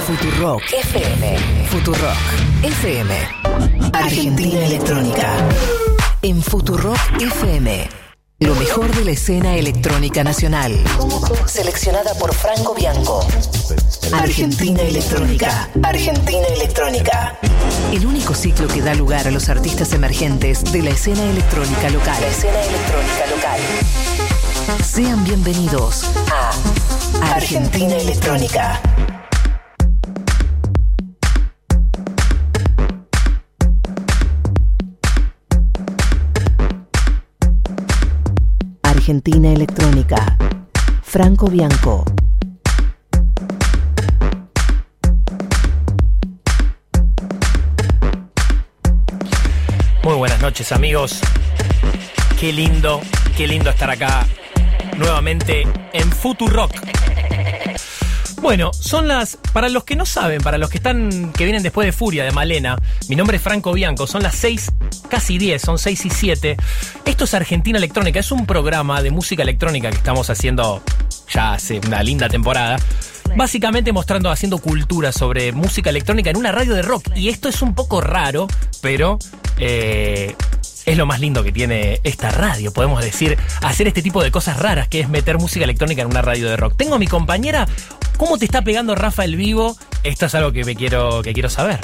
Futurock FM. Futurock FM. Argentina Electrónica. En Futurock FM. Lo mejor de la escena electrónica nacional. Seleccionada por Franco Bianco. Argentina Electrónica. Argentina Electrónica. El único ciclo que da lugar a los artistas emergentes de la escena electrónica local. La escena electrónica local. Sean bienvenidos a Argentina Electrónica. Argentina Electrónica. Franco Bianco. Muy buenas noches amigos. Qué lindo, qué lindo estar acá nuevamente en Futurock. Bueno, son las. Para los que no saben, para los que están. que vienen después de Furia, de Malena, mi nombre es Franco Bianco, son las 6, casi 10, son 6 y 7. Esto es Argentina Electrónica, es un programa de música electrónica que estamos haciendo ya hace una linda temporada. Básicamente mostrando, haciendo cultura sobre música electrónica en una radio de rock. Y esto es un poco raro, pero eh, es lo más lindo que tiene esta radio, podemos decir, hacer este tipo de cosas raras, que es meter música electrónica en una radio de rock. Tengo a mi compañera, ¿cómo te está pegando Rafa el vivo? Esto es algo que me quiero, que quiero saber.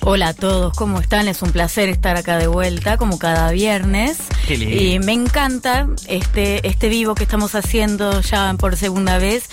Hola a todos, ¿cómo están? Es un placer estar acá de vuelta, como cada viernes. Qué lindo. Y me encanta este, este vivo que estamos haciendo ya por segunda vez.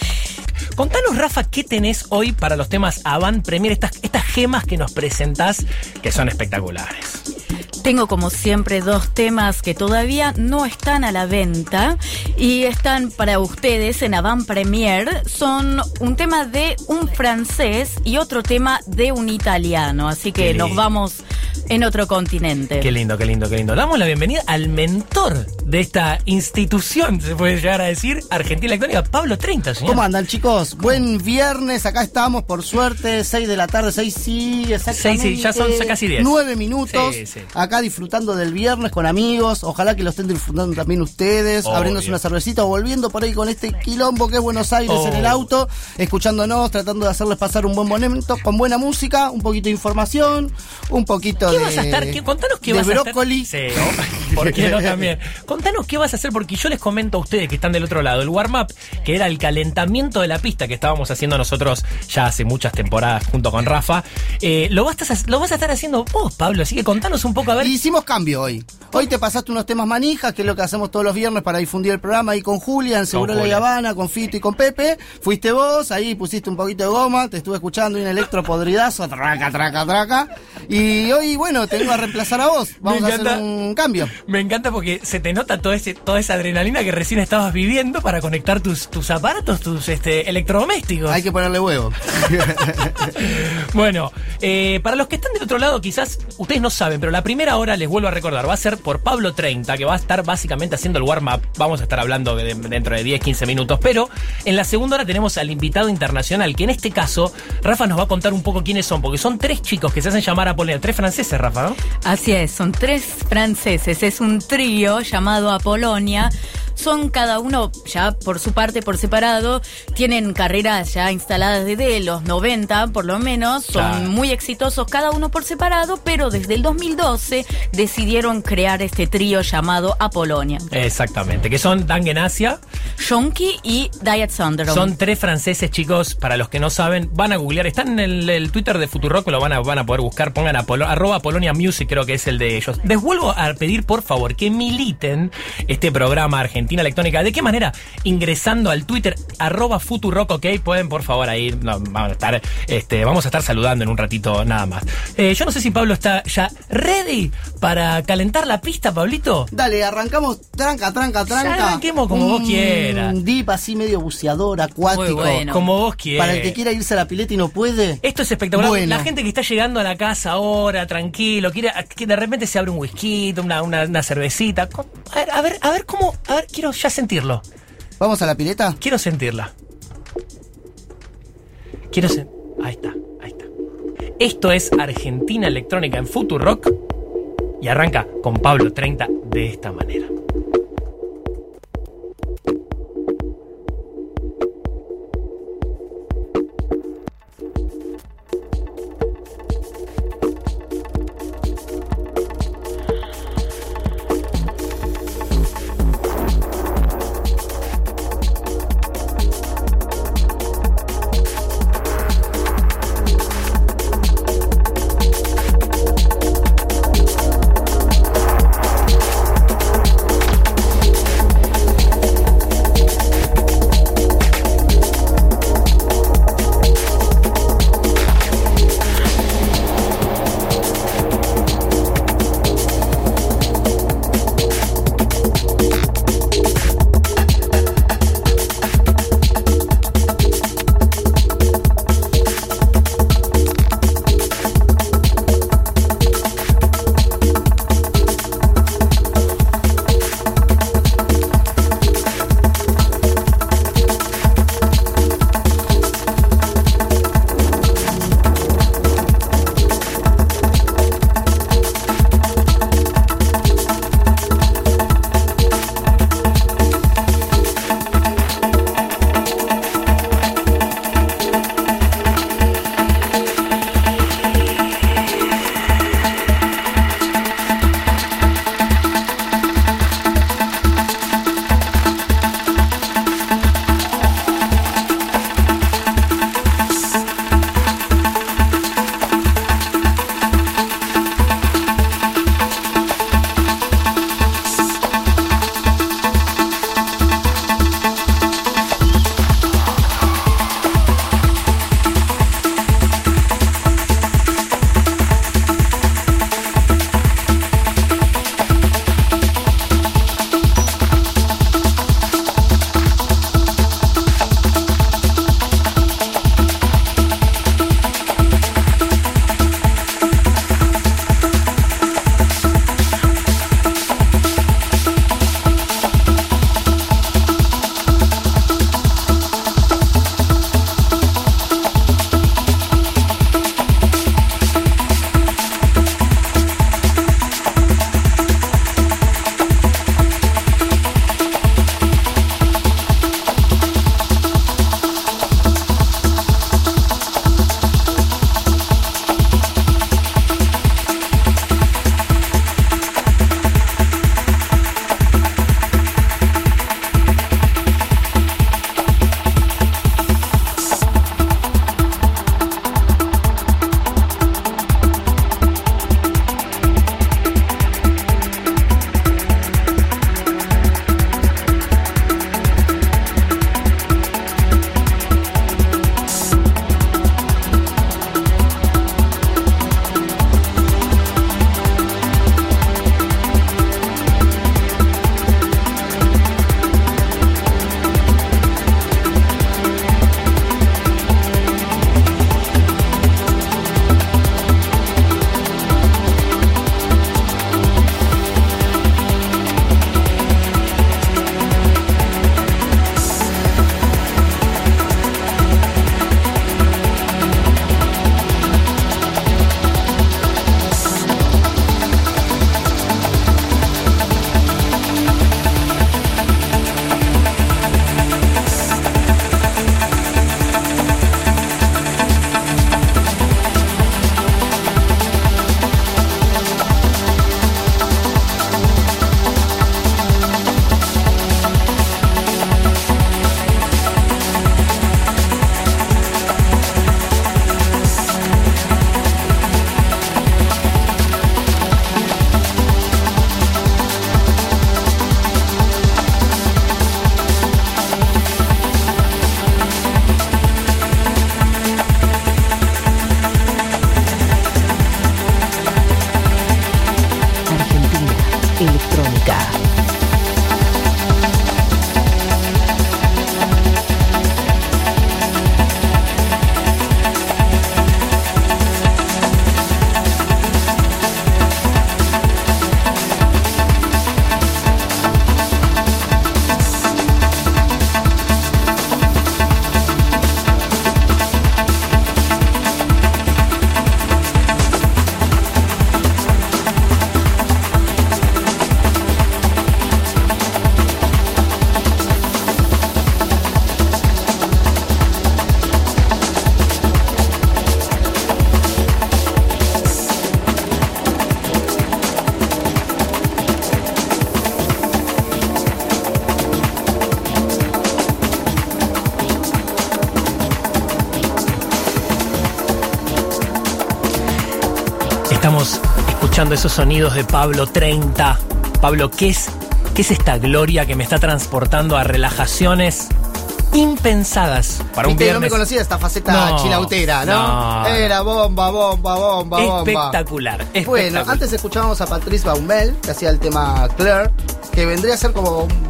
Contanos, Rafa, ¿qué tenés hoy para los temas Avant Premier? Estas, estas gemas que nos presentás que son espectaculares. Tengo como siempre dos temas que todavía no están a la venta y están para ustedes en Avant Premier. Son un tema de un francés y otro tema de un italiano, así que nos vamos en otro continente. Qué lindo, qué lindo, qué lindo. Damos la bienvenida al mentor de esta institución, se puede llegar a decir, Argentina Electrónica, Pablo 30, señor. ¿Cómo andan chicos? Buen viernes, acá estamos por suerte, 6 de la tarde, 6 sí, exactamente. Seis, sí, ya son casi diez. 9 minutos, Sí, sí. Acá disfrutando del viernes con amigos, ojalá que lo estén disfrutando también ustedes, Obvio. abriéndose una cervecita o volviendo por ahí con este quilombo que es Buenos Aires en el Oh. auto, escuchándonos, tratando de hacerles pasar un buen momento con buena música, un poquito de información, un poquito ¿Qué de... vas a estar? ¿Qué- contanos qué de vas a brócoli. hacer. Sí, oh, ¿por qué no también? Contanos qué vas a hacer, porque yo les comento a ustedes que están del otro lado. El warm-up, que era el calentamiento de la pista que estábamos haciendo nosotros ya hace muchas temporadas junto con Rafa, eh, lo, vas a, lo vas a estar haciendo vos, Pablo. Así que contanos un poco ver. Y hicimos cambio hoy. Hoy te pasaste unos temas manijas, que es lo que hacemos todos los viernes para difundir el programa ahí con Julia, en Seguro La Julia. Habana, con Fito y con Pepe. Fuiste vos, ahí pusiste un poquito de goma, te estuve escuchando y un electro podridazo, traca, traca, traca. Y hoy, bueno, te vengo a reemplazar a vos. Vamos a hacer un cambio. Me encanta porque se te nota todo ese, toda esa adrenalina que recién estabas viviendo para conectar tus, tus aparatos, tus este, electrodomésticos. Hay que ponerle huevo. Bueno, eh, para los que están del otro lado, quizás ustedes no saben, pero la primera hora les vuelvo a recordar, va a ser por Pablo 30, que va a estar básicamente haciendo el warm-up. Vamos a estar hablando de- dentro de 10, 15 minutos. Pero en la segunda hora tenemos al invitado internacional, que en este caso, Rafa nos va a contar un poco quiénes son, porque son tres chicos que se hacen llamar Apolonio, tres franceses, Rafa, ¿no? Así es, son tres franceses, es un trío llamado Apolonia. Son cada uno, ya por su parte, por separado, tienen carreras ya instaladas desde los 90, por lo menos, son Claro. muy exitosos cada uno por separado, pero desde el 2012 decidieron crear este trío llamado Apolonia. Exactamente, que son Dan Genasia, y Diet Sunderom. Son tres franceses, chicos, para los que no saben, van a googlear, están en el, el Twitter de Futurock, lo van a, van a poder buscar, pongan a Polo- arroba Polonia Music, creo que es el de ellos. Les vuelvo a pedir, por favor, que militen este programa Argentina Electrónica. ¿De qué manera? Ingresando al Twitter, arroba Futurock, ok, pueden por favor ahí, no, vamos, a estar, este, vamos a estar saludando en un ratito nada más. Eh, yo no sé si Pablo está ya ready para calentar la pista, Pablito. Dale, arrancamos tranca, tranca, tranca. arranquemos como vos quieras. Un dip así medio buceador, acuático. Bueno. Como vos quieras. Para el que quiera irse a la pileta y no puede. Esto es espectacular. Bueno. La gente que está llegando a la casa ahora, tranquilo, quiere, que de repente se abre un whisky, una, una, una cervecita. A ver, a ver, a ver cómo. A ver, quiero ya sentirlo. ¿Vamos a la pileta? Quiero sentirla. Quiero sen- Ahí está, ahí está. Esto es Argentina Electrónica en Futurock. Y arranca con Pablo 30 de esta manera. Escuchando esos sonidos de Pablo 30. Pablo, ¿qué es, qué es esta gloria que me está transportando a relajaciones impensadas para un Viste, viernes? no me conocía esta faceta No, chilautera, ¿no? no. Era bomba, bomba, bomba, bomba. Espectacular, espectacular. Bueno, antes escuchábamos a Patrice Baumel, que hacía el tema Claire, que vendría a ser como un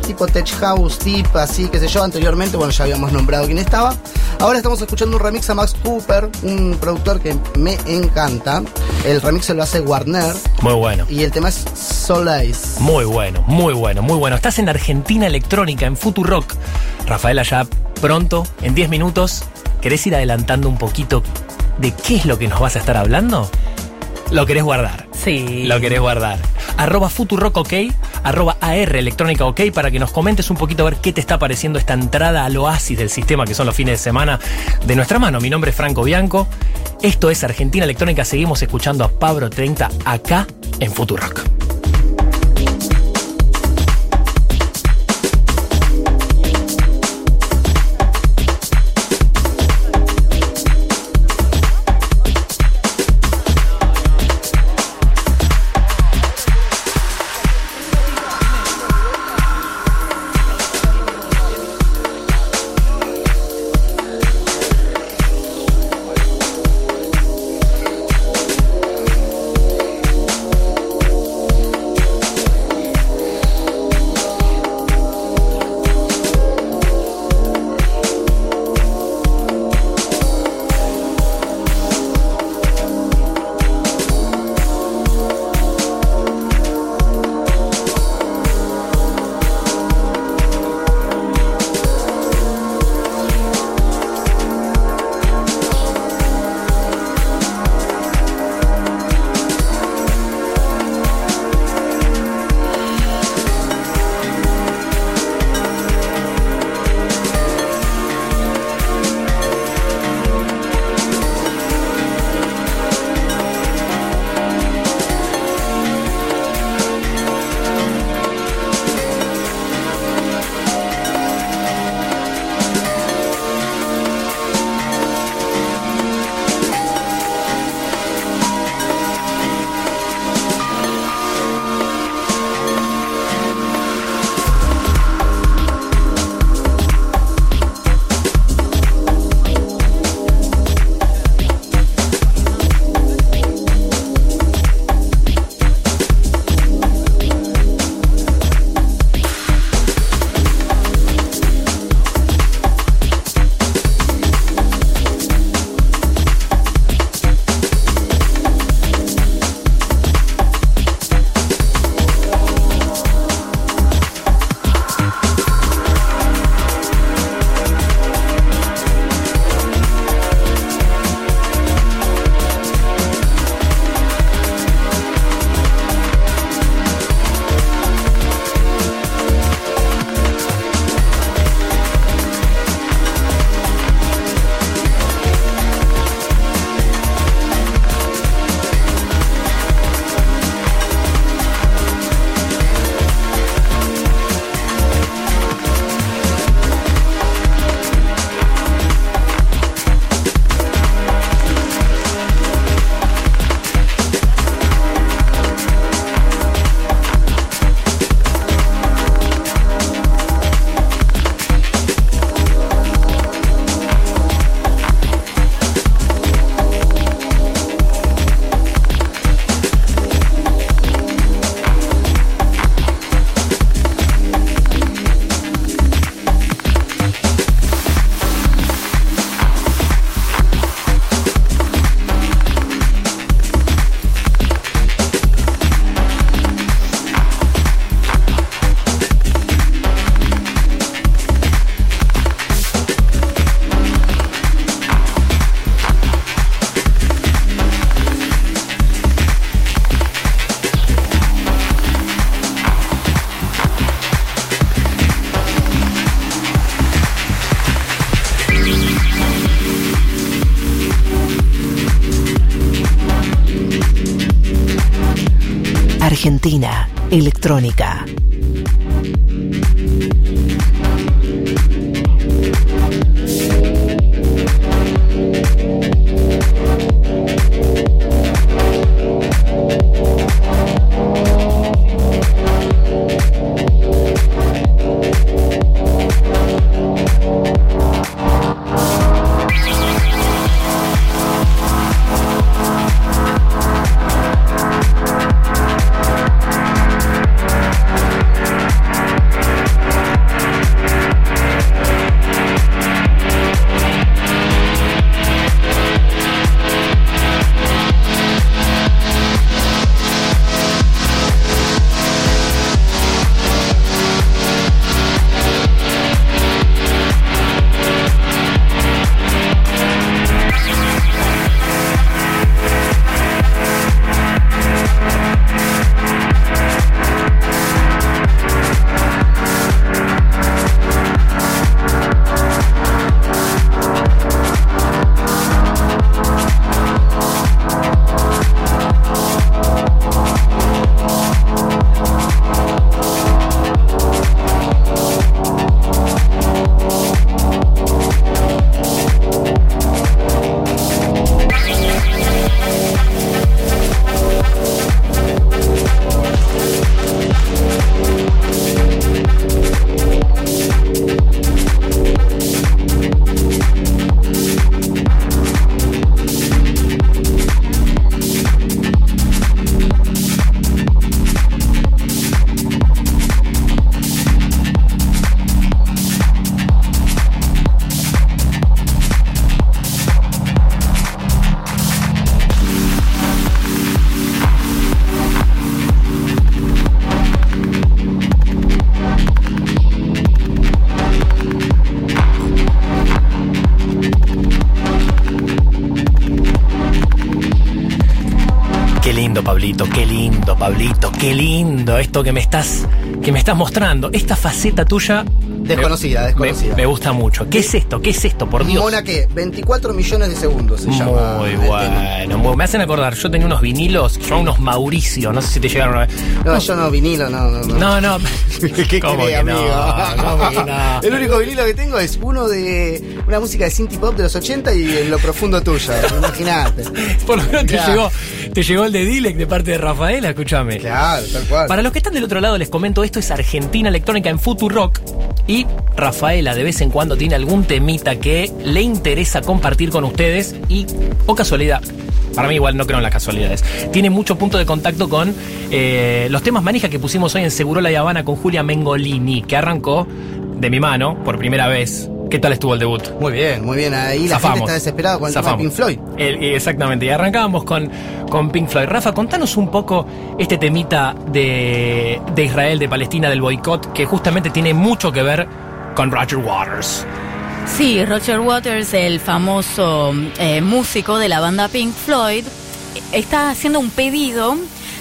tipo tech house, tip, así, qué sé yo, anteriormente, bueno, ya habíamos nombrado quién estaba. Ahora estamos escuchando un remix a Max Cooper, un productor que me encanta. El remix se lo hace Warner Muy bueno. y el tema es Solace. Muy bueno, muy bueno, muy bueno. Estás en Argentina Electrónica, en Futurock. Rafaela, ya pronto, en 10 minutos, ¿querés ir adelantando un poquito de qué es lo que nos vas a estar hablando? Lo querés guardar. Sí. Lo querés guardar. Arroba Futurock OK, arroba AR Electrónica OK, para que nos comentes un poquito a ver qué te está pareciendo esta entrada al oasis del sistema que son los fines de semana de nuestra mano. Mi nombre es Franco Bianco. Esto es Argentina Electrónica. Seguimos escuchando a Pablo 30 acá en Futurock. Argentina Electrónica. Esto que me estás, que me estás mostrando. Esta faceta tuya. Desconocida, me- desconocida. Me, me gusta mucho. ¿Qué es esto? ¿Qué es esto? Por Dios. Mona que 24 millones de segundos se llama. Muy el tema. bueno. muy- Me hacen acordar, yo tenía unos vinilos, yo unos Mauricio, no sé si te llegaron a ver. No, yo no, vinilo, no, no. no. No, no. ¿Qué ¿Cómo cree, que no? amigo? ¿Cómo que no? El único vinilo que tengo es uno de una música de synth pop de los 80 y en lo profundo tuyo. Imagínate. Por lo menos te llegó, te llegó el de Dilek de parte de Rafaela, escúchame. Claro, tal cual. Para los que están del otro lado les comento, esto es Argentina Electrónica en Futurock y Rafaela de vez en cuando tiene algún temita que le interesa compartir con ustedes y, o casualidad, para mí igual no creo en las casualidades, tiene mucho punto de contacto con eh, los temas manija que pusimos hoy en Segurola y Habana con Julia Mengolini, que arrancó de mi mano por primera vez. ¿Qué tal estuvo el debut? Muy bien, muy bien. Ahí la gente está desesperada con el tema de. Pink Floyd. El- exactamente, y arrancábamos con, con Pink Floyd. Rafa, contanos un poco este temita de, de Israel, de Palestina, del boicot, que justamente tiene mucho que ver con Roger Waters. Sí, Roger Waters, el famoso eh, músico de la banda Pink Floyd, está haciendo un pedido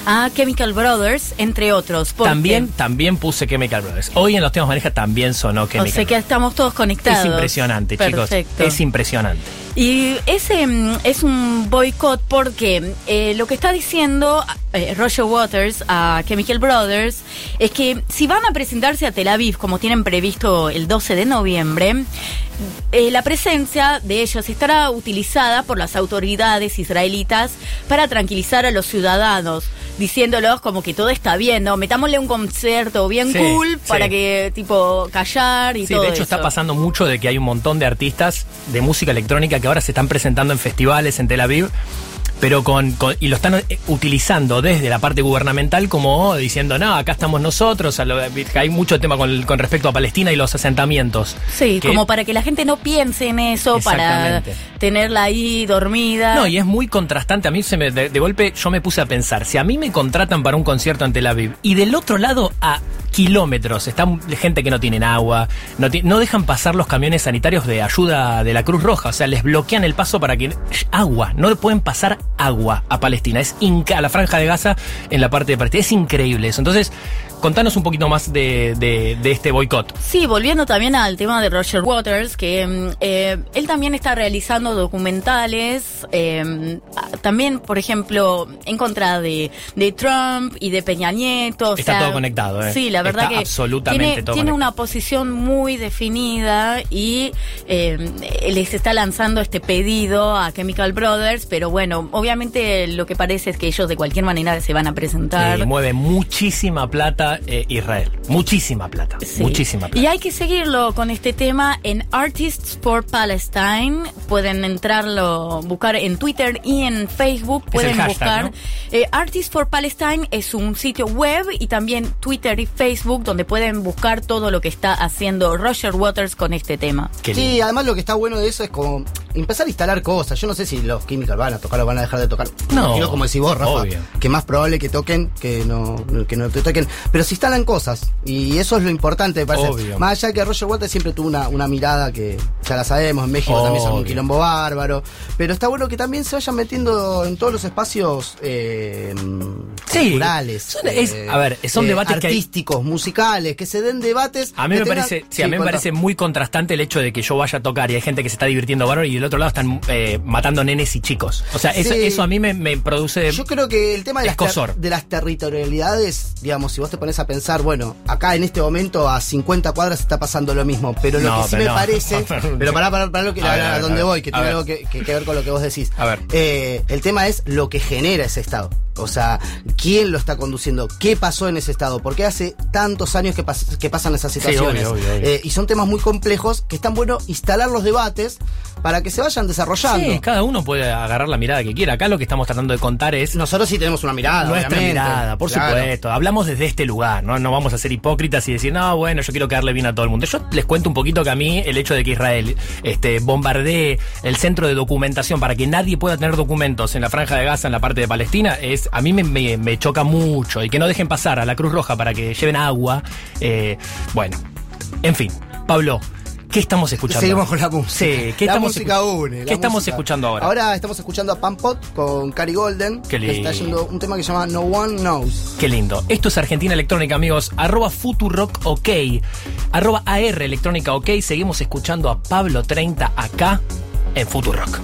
a Chemical Brothers, entre otros. porque- También, también puse Chemical Brothers. Hoy en los temas maneja también sonó O Chemical sea que estamos todos conectados. Es impresionante, chicos. Es impresionante. Y ese mm, es un boicot porque eh, lo que está diciendo eh, Roger Waters a Chemical Brothers es que si van a presentarse a Tel Aviv como tienen previsto el 12 de noviembre, eh, la presencia de ellos estará utilizada por las autoridades israelitas para tranquilizar a los ciudadanos, diciéndolos como que todo está bien, ¿no? Metámosle un concierto bien Sí, cool sí. para que, tipo, callar y Sí, todo de hecho eso. está pasando mucho de que hay un montón de artistas de música electrónica que ahora se están presentando en festivales en Tel Aviv, pero con, con- y lo están eh, utilizando desde la parte gubernamental como diciendo, no, acá estamos nosotros, a lo- hay mucho tema con, con respecto a Palestina y los asentamientos. Sí, Que- como para que la gente no piense en eso, para tenerla ahí dormida. No, y es muy contrastante. A mí se me, de, de golpe yo me puse a pensar, si a mí me contratan para un concierto en Tel Aviv y del otro lado a kilómetros. Está gente que no tienen agua, no, no dejan pasar los camiones sanitarios de ayuda de la Cruz Roja, o sea, les bloquean el paso para que agua, no le pueden pasar agua a Palestina, es a la franja de Gaza en la parte de Palestina, es increíble eso. Entonces, contanos un poquito más de, de- de este boicot. Sí, volviendo también al tema de Roger Waters, que mm, eh, él también está realizando documentales, eh, ah, también, por ejemplo, en contra de, de Trump y de Peña Nieto. o Está sea, todo conectado, ¿eh? Sí, la verdad Está que absolutamente tiene, todo tiene una posición muy definida y eh, les está lanzando este pedido a Chemical Brothers, pero bueno, obviamente lo que parece es que ellos de cualquier manera se van a presentar. Mueve muchísima plata eh, Israel, muchísima plata, Sí. muchísima plata. Y hay que seguirlo con este tema en Artists for Palestine. Pueden entrarlo, buscar en Twitter y en Facebook. el Pueden hashtag, buscar. ¿no? Eh, Artists for Palestine es un sitio web y también Twitter y Facebook donde pueden buscar todo lo que está haciendo Roger Waters con este tema. Sí, además lo que está bueno de eso es como empezar a instalar cosas. Yo no sé si los Chemical van a tocar o van a dejar de tocar. No, Imagino como decís vos, Rafa, obvio. que más probable que toquen que no, que no te toquen. Pero se instalan cosas. Y eso es lo importante, me parece. Obvio. Más allá que Roger Waters siempre tuvo una, una mirada que ya la sabemos, en México también son un quilombo bárbaro. Pero está bueno que también se vayan metiendo en todos los espacios eh, Sí, culturales. son- es- eh, a ver, son debates que hay- artísticos, musicales, que se den debates. A mí me tengan- parece, sí, a mí me parece muy contrastante el hecho de que yo vaya a tocar y hay gente que se está divirtiendo bárbaro y del otro lado están eh, matando nenes y chicos. O sea, eso, eso a mí me, me produce. Yo creo que el tema de las, de las territorialidades, digamos, si vos te pones a pensar, bueno, acá en este momento a 50 cuadras está pasando lo mismo, pero lo que sí me no. parece, pero para, para, para lo que, A ver, a ver, voy, que tiene ver. algo que, que- que ver con lo que vos decís. A ver. Eh, el tema es lo que genera ese Estado. O sea, ¿quién lo está conduciendo? ¿Qué pasó en ese Estado? ¿Por qué hace tantos años que, pas- que pasan esas Sí, situaciones? obvio, obvio, obvio. Eh, y son temas muy complejos que están bueno instalar los debates para que se vayan desarrollando. Sí, cada uno puede agarrar la mirada que quiera. Acá lo que estamos tratando de contar es Nosotros sí tenemos una mirada, nuestra obviamente. mirada, por Claro. supuesto. Hablamos desde este lugar, ¿no? No vamos a ser hipócritas y decir, no, bueno, yo quiero quedarle bien a todo el mundo. Yo les cuento un poquito que a mí el hecho de que Israel este, bombardee el centro de documentación para que nadie pueda tener documentos en la franja de Gaza, en la parte de Palestina, es a mí me, choca mucho. Y que no dejen pasar a la Cruz Roja para que lleven agua. eh, bueno, en fin, Pablo. ¿Qué estamos escuchando? Seguimos con la música. Sí, ¿qué la estamos música une. ¿Qué estamos música. escuchando ahora? Ahora estamos escuchando a Pampot con Cari Golden. Qué que está lindo. yendo un tema que se llama No One Knows. Qué lindo. Esto es Argentina Electrónica, amigos. Arroba Futurock OK. Arroba AR Electrónica OK. Seguimos escuchando a Pablo 30 acá en Futurock.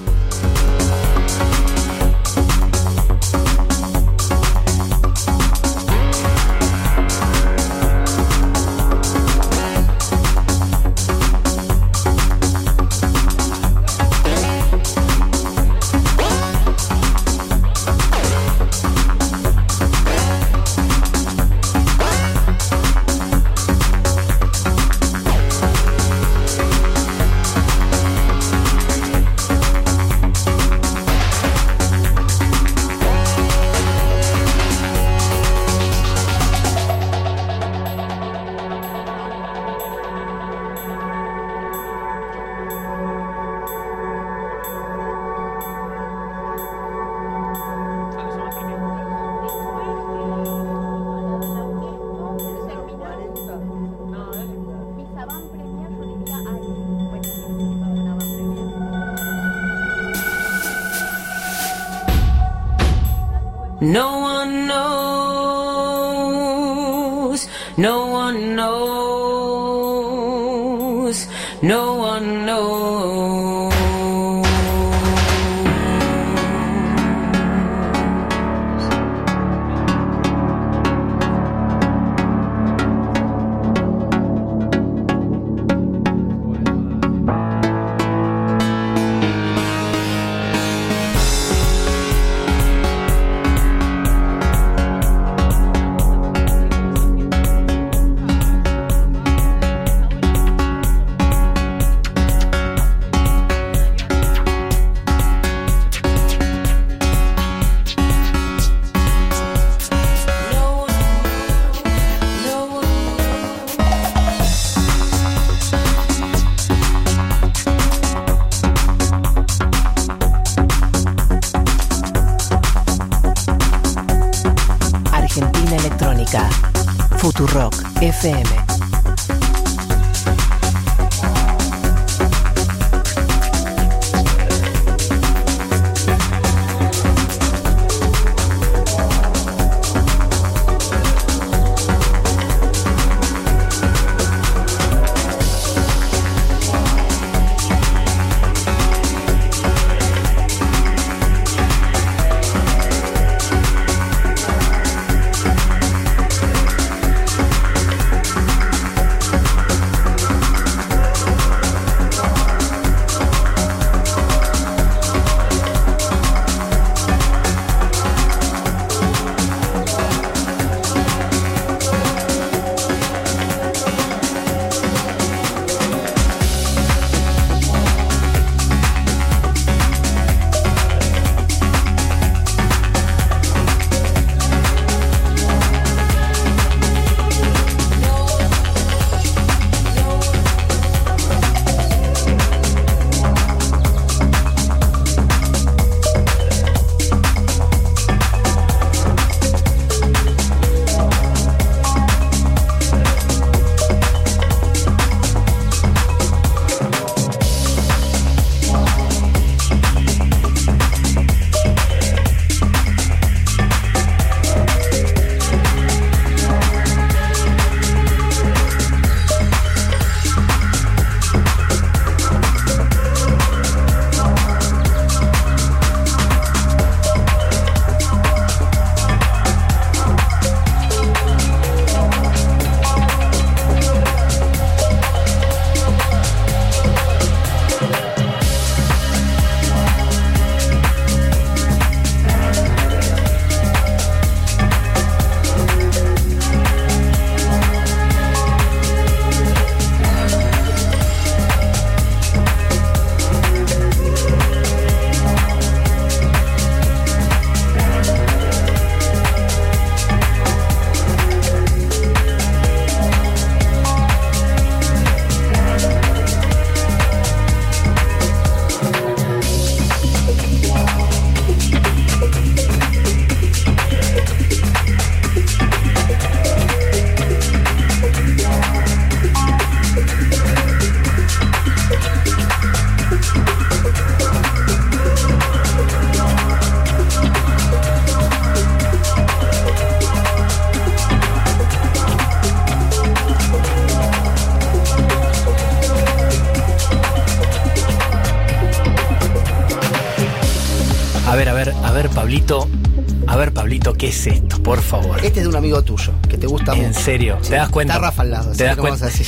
¿Qué es esto? Por favor. Este es de un amigo tuyo, que te gusta En mucho. serio, ¿te das cuenta? Está Rafa al lado, así ¿Te das cuenta? decir.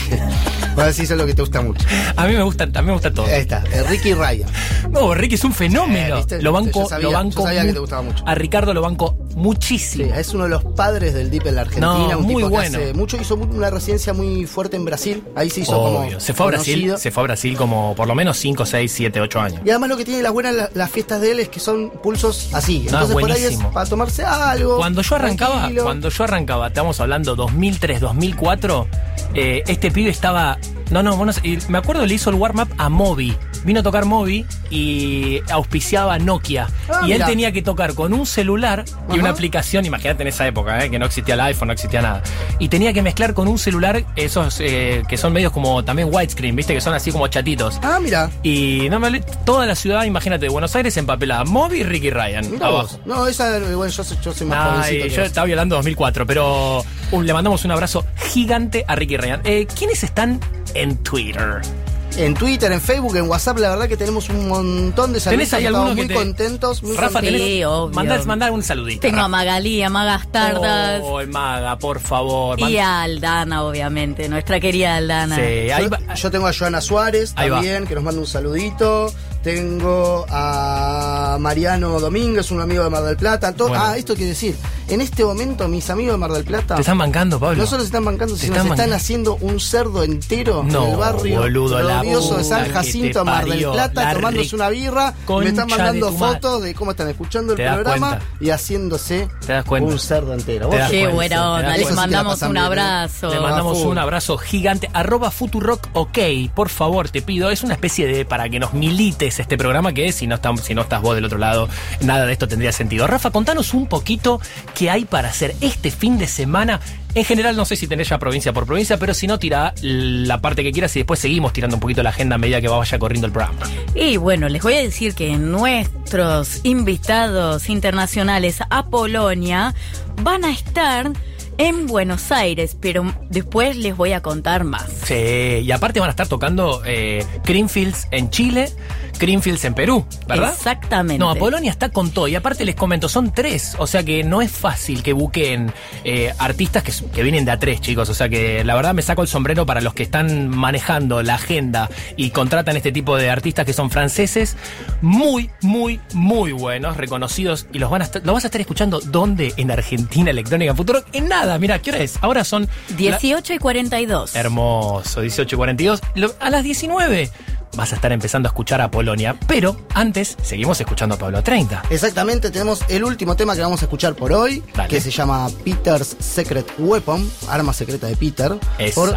Vamos a decir eso es lo que te gusta mucho. A mí me gusta, a mí me gusta todo. Ahí está, Ricky Ryan. No, Ricky es un fenómeno. Eh. Lo banco, Yo sabía, lo banco. yo sabía que te gustaba mucho. A Ricardo lo banco Sí, muchísimo. es uno de los padres del Deep en la Argentina, No, un muy tipo bueno. que hace mucho, hizo una residencia muy fuerte en Brasil. Ahí se hizo Obvio. como. Se fue a Brasil, se fue a Brasil como por lo menos 5, 6, 7, 8 años. Y además lo que tiene las buenas la- las fiestas de él es que son pulsos así. Ah, Entonces por ahí es para tomarse algo. Cuando yo arrancaba, tranquilo. cuando yo arrancaba, estamos hablando 2003, 2004, eh, este pibe estaba. No, no, bueno, me acuerdo le hizo el warm-up a Moby. Vino a tocar Moby y auspiciaba Nokia. Ah, y él mirá. tenía que tocar con un celular y Ajá. una aplicación, imagínate en esa época, eh, que no existía el iPhone, no existía nada. Y tenía que mezclar con un celular esos eh, que son medios como también widescreen, viste, que son así como chatitos. Ah, mira. Y no me toda la ciudad, imagínate, de Buenos Aires empapelada. Moby y Ricky Ryan. Mirá abajo. vos. No, esa, bueno, yo, soy- yo soy más Ay, jovencito. yo estaba violando 2004, pero uh, le mandamos un abrazo gigante a Ricky Ryan. Eh, ¿Quiénes están en Twitter? En Twitter, en Facebook, en WhatsApp, la verdad que tenemos un montón de saludos. ¿Tenés ahí Estamos alguno que muy te- contentos. Muy Rafa, contentos. Sí, obvio. Mandá un saludito. Tengo a. Magalí, a Magas Tardas Oh, maga, por favor. y a Aldana, obviamente, nuestra querida Aldana. Sí, ahí Yo, va- yo tengo a Joana Suárez Ahí va. también, que nos manda un saludito. Tengo a Mariano Domínguez, un amigo de Mar del Plata. To- Bueno. Ah, esto quiere decir, en este momento mis amigos de Mar del Plata Te están bancando, Pablo. no solo se están bancando, Te sino están se están haciendo un cerdo entero No, en el barrio boludo, la de San Jacinto, te Mar del Plata, la tomándose una birra. Me están de mandando fotos de cómo están escuchando el programa cuenta. y haciéndose Te das cuenta. un cerdo entero. Te Vos- das Qué cuenta, buena onda, les mandamos un ¿eh? abrazo. Le mandamos un abrazo gigante. Arroba Futurock OK, por favor, te pido. Es una especie de para que nos milites este programa que si no, si no estás vos del otro lado, nada de esto tendría sentido. Rafa, contanos un poquito qué hay para hacer este fin de semana. En general, no sé si tenés ya provincia por provincia, pero si no, tira la parte que quieras y después seguimos tirando un poquito la agenda a medida que vaya corriendo el programa. Y bueno, les voy a decir que nuestros invitados internacionales a Polonia van a estar en Buenos Aires, pero después les voy a contar más. Sí, y aparte van a estar tocando eh, Greenfields en Chile, Greenfields en Perú, ¿verdad? Exactamente. No, Polonia está con todo. Y aparte les comento, son tres. O sea que no es fácil que buquen eh, artistas que, que vienen de a tres, chicos. O sea que la verdad me saco el sombrero para los que están manejando la agenda y contratan este tipo de artistas que son franceses. Muy, muy, muy buenos, reconocidos. Y los van a estar, lo vas a estar escuchando ¿dónde? En Argentina Electrónica Futuro. En nada, mira, ¿qué hora es? Ahora son. la- 18 y 42. Hermoso, 18 y 42. Lo- A las 19 vas a estar empezando a escuchar a Polonia, pero antes seguimos escuchando a Pablo 30. Exactamente, tenemos el último tema que vamos a escuchar por hoy, Dale. que se llama Peter's Secret Weapon, arma secreta de Peter, Esa. por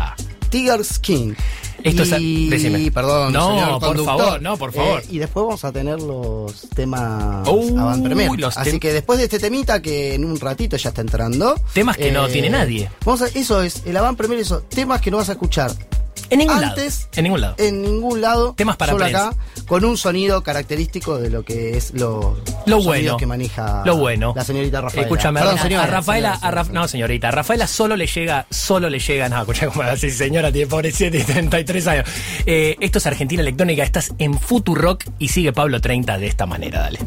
Tiger Skin. Esto es- decime. perdón, No, señor por favor, no, por favor. Eh, y después vamos a tener los temas Uy, avant Así que después de este temita que en un ratito ya está entrando. eh, Temas que no tiene nadie. Vamos a, eso es, el avant premier, eso, temas que no vas a escuchar En ningún antes, lado. En ningún lado. en ningún lado, Temas para solo prensa. acá, con un sonido característico de lo que es lo, Lo los bueno. que maneja Lo bueno. la señorita Rafaela. Escúchame, Perdón, a, señora, a Rafaela, señora, a Raf- señora. no señorita, a Rafaela solo le llega, solo le llega, no, escucha como así, señora, tiene pobrecita, tiene 33 años. Eh, esto es Argentina Electrónica, estás en Futurock y sigue Pablo 30 de esta manera, dale.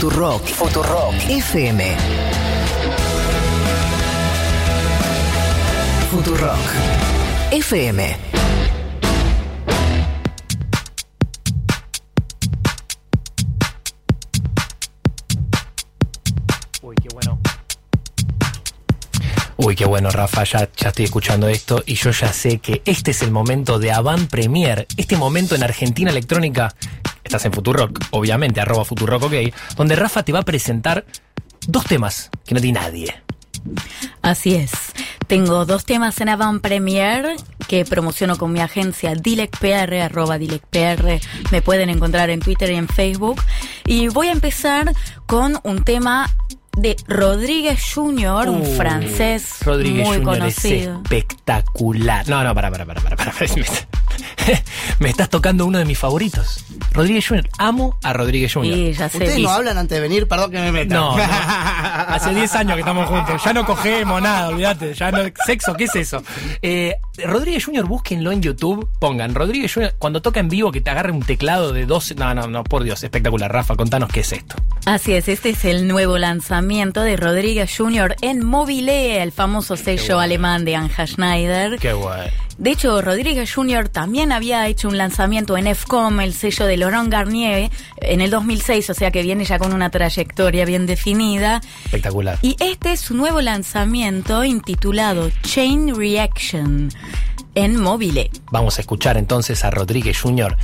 Futurock. Futurock. FM. Futurock. FM. Uy, qué bueno. Uy, qué bueno, Rafa, ya, ya estoy escuchando esto y yo ya sé que este es el momento de Avant Premier, este momento en Argentina Electrónica, estás en Futurock, obviamente, arroba Futurock, ok, donde Rafa te va a presentar dos temas que no tiene nadie. Así es. Tengo dos temas en Avant Premier que promociono con mi agencia DilectPR, arroba DilectPR. Me pueden encontrar en Twitter y en Facebook. Y voy a empezar con un tema de Rodríguez Jr., un Uh, francés Rodríguez muy Jr. conocido. es espectacular. No, no, para, para, para, para, para. Me, estás tocando uno de mis favoritos. Rodríguez Jr. Amo a Rodríguez Jr. Y ya sé. Ustedes y- no hablan antes de venir, perdón que me meta. No, no. hace 10 años que estamos juntos. Ya no cogemos nada, olvídate. Ya no, sexo, ¿qué es eso? Eh, Rodríguez Jr., búsquenlo en YouTube. Pongan Rodríguez Jr. Cuando toca en vivo, que te agarre un teclado de 12. No, no, no, por Dios, espectacular. Rafa, contanos qué es esto. Así es, este es el nuevo lanzamiento de Rodríguez Jr. en Mobile, el famoso sello bueno. alemán de Anja Schneider. Qué bueno. De hecho, Rodríguez Jr. también había hecho un lanzamiento en FCOM, el sello de Laurent Garnier, en el 2006, o sea que viene ya con una trayectoria bien definida. Espectacular. Y este es su nuevo lanzamiento intitulado Chain Reaction en Mobile. Vamos a escuchar entonces a Rodríguez Jr.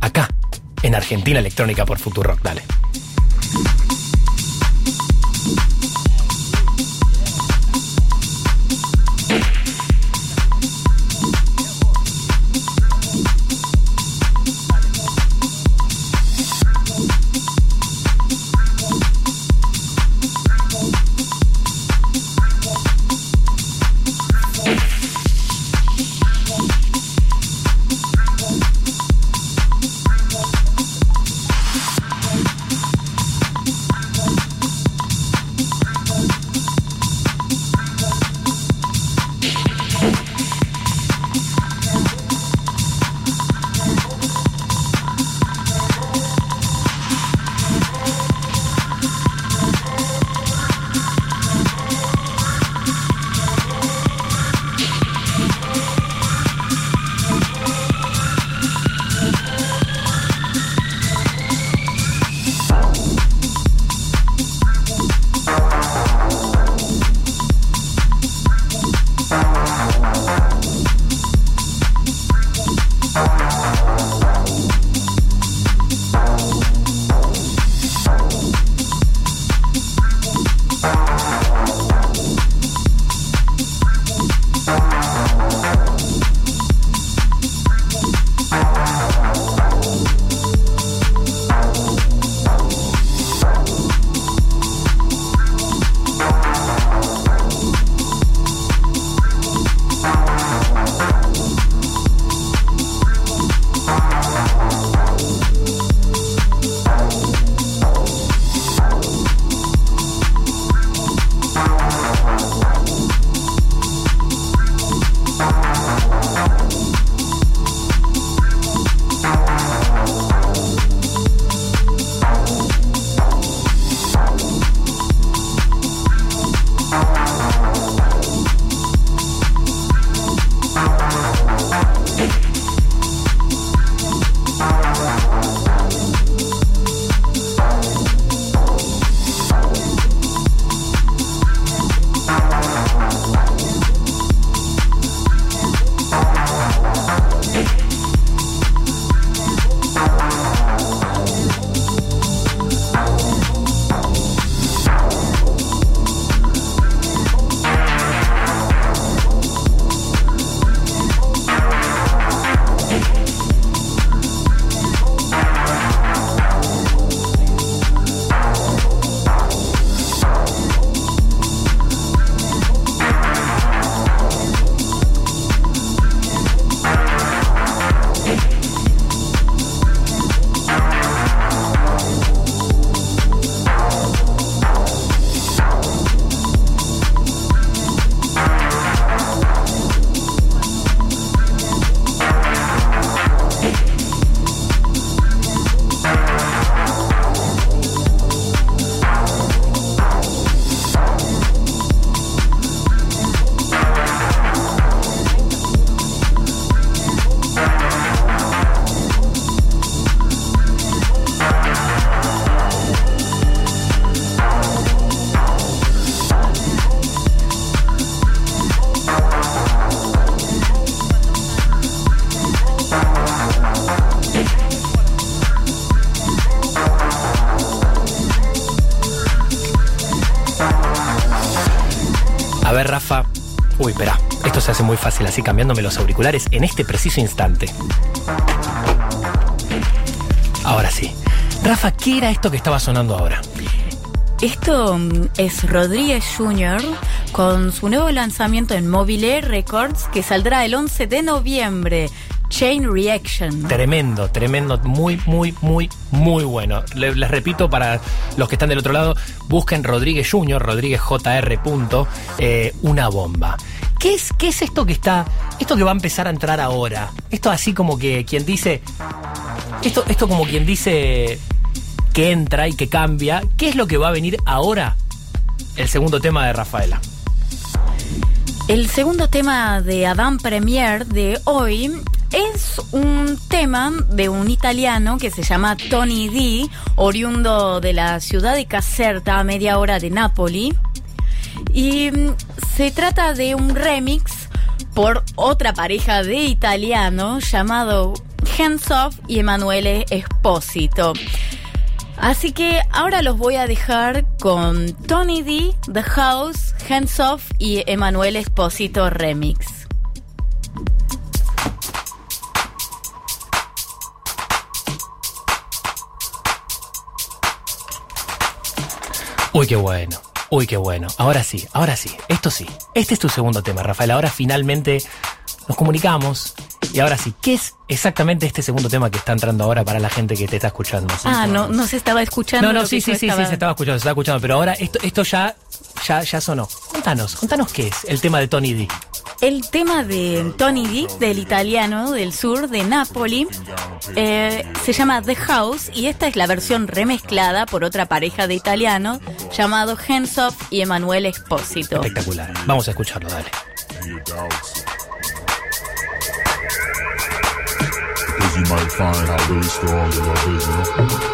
acá, en Argentina Electrónica por Futurock. Dale. Así cambiándome los auriculares en este preciso instante. Ahora sí. Rafa, ¿qué era esto que estaba sonando ahora? Esto mm, es Rodríguez Jr. con su nuevo lanzamiento en Mobile Records que saldrá el 11 de noviembre. Chain Reaction. Tremendo, tremendo, muy, muy, muy, muy bueno. Le- les repito, para los que están del otro lado, busquen Rodríguez Jr., Rodríguez JR. punto, eh, una bomba. ¿Qué es, ¿Qué es esto que está, esto que va a empezar a entrar ahora? Esto así como que quien dice, esto, esto como quien dice que entra y que cambia. ¿Qué es lo que va a venir ahora? El segundo tema de Rafaela. El segundo tema de Adam Premier de hoy es un tema de un italiano que se llama Tony D, oriundo de la ciudad de Caserta, a media hora de Nápoli. Y se trata de un remix por otra pareja de italiano llamado Hands Off y Emanuele Esposito. Así que ahora los voy a dejar con Tony D, The House, Hands Off y Emanuel Esposito Remix. Uy, qué bueno. Uy, qué bueno. Ahora sí, ahora sí. Esto sí. Este es tu segundo tema, Rafael. Ahora finalmente nos comunicamos. Y ahora sí, ¿qué es exactamente este segundo tema que está entrando ahora para la gente que te está escuchando? Ah, no, no se estaba escuchando. No, no, sí, sí, sí, estaba- sí, se estaba escuchando, se estaba escuchando. Pero ahora esto, esto ya, ya, ya sonó. Contanos, contanos qué es el tema de Tony D. El tema de Tony D, del italiano del sur de Nápoli, eh, se llama The House y esta es la versión remezclada por otra pareja de italianos llamado Hands Off y Emanuel Esposito. Espectacular. Vamos a escucharlo, dale. Might find how really strong in your love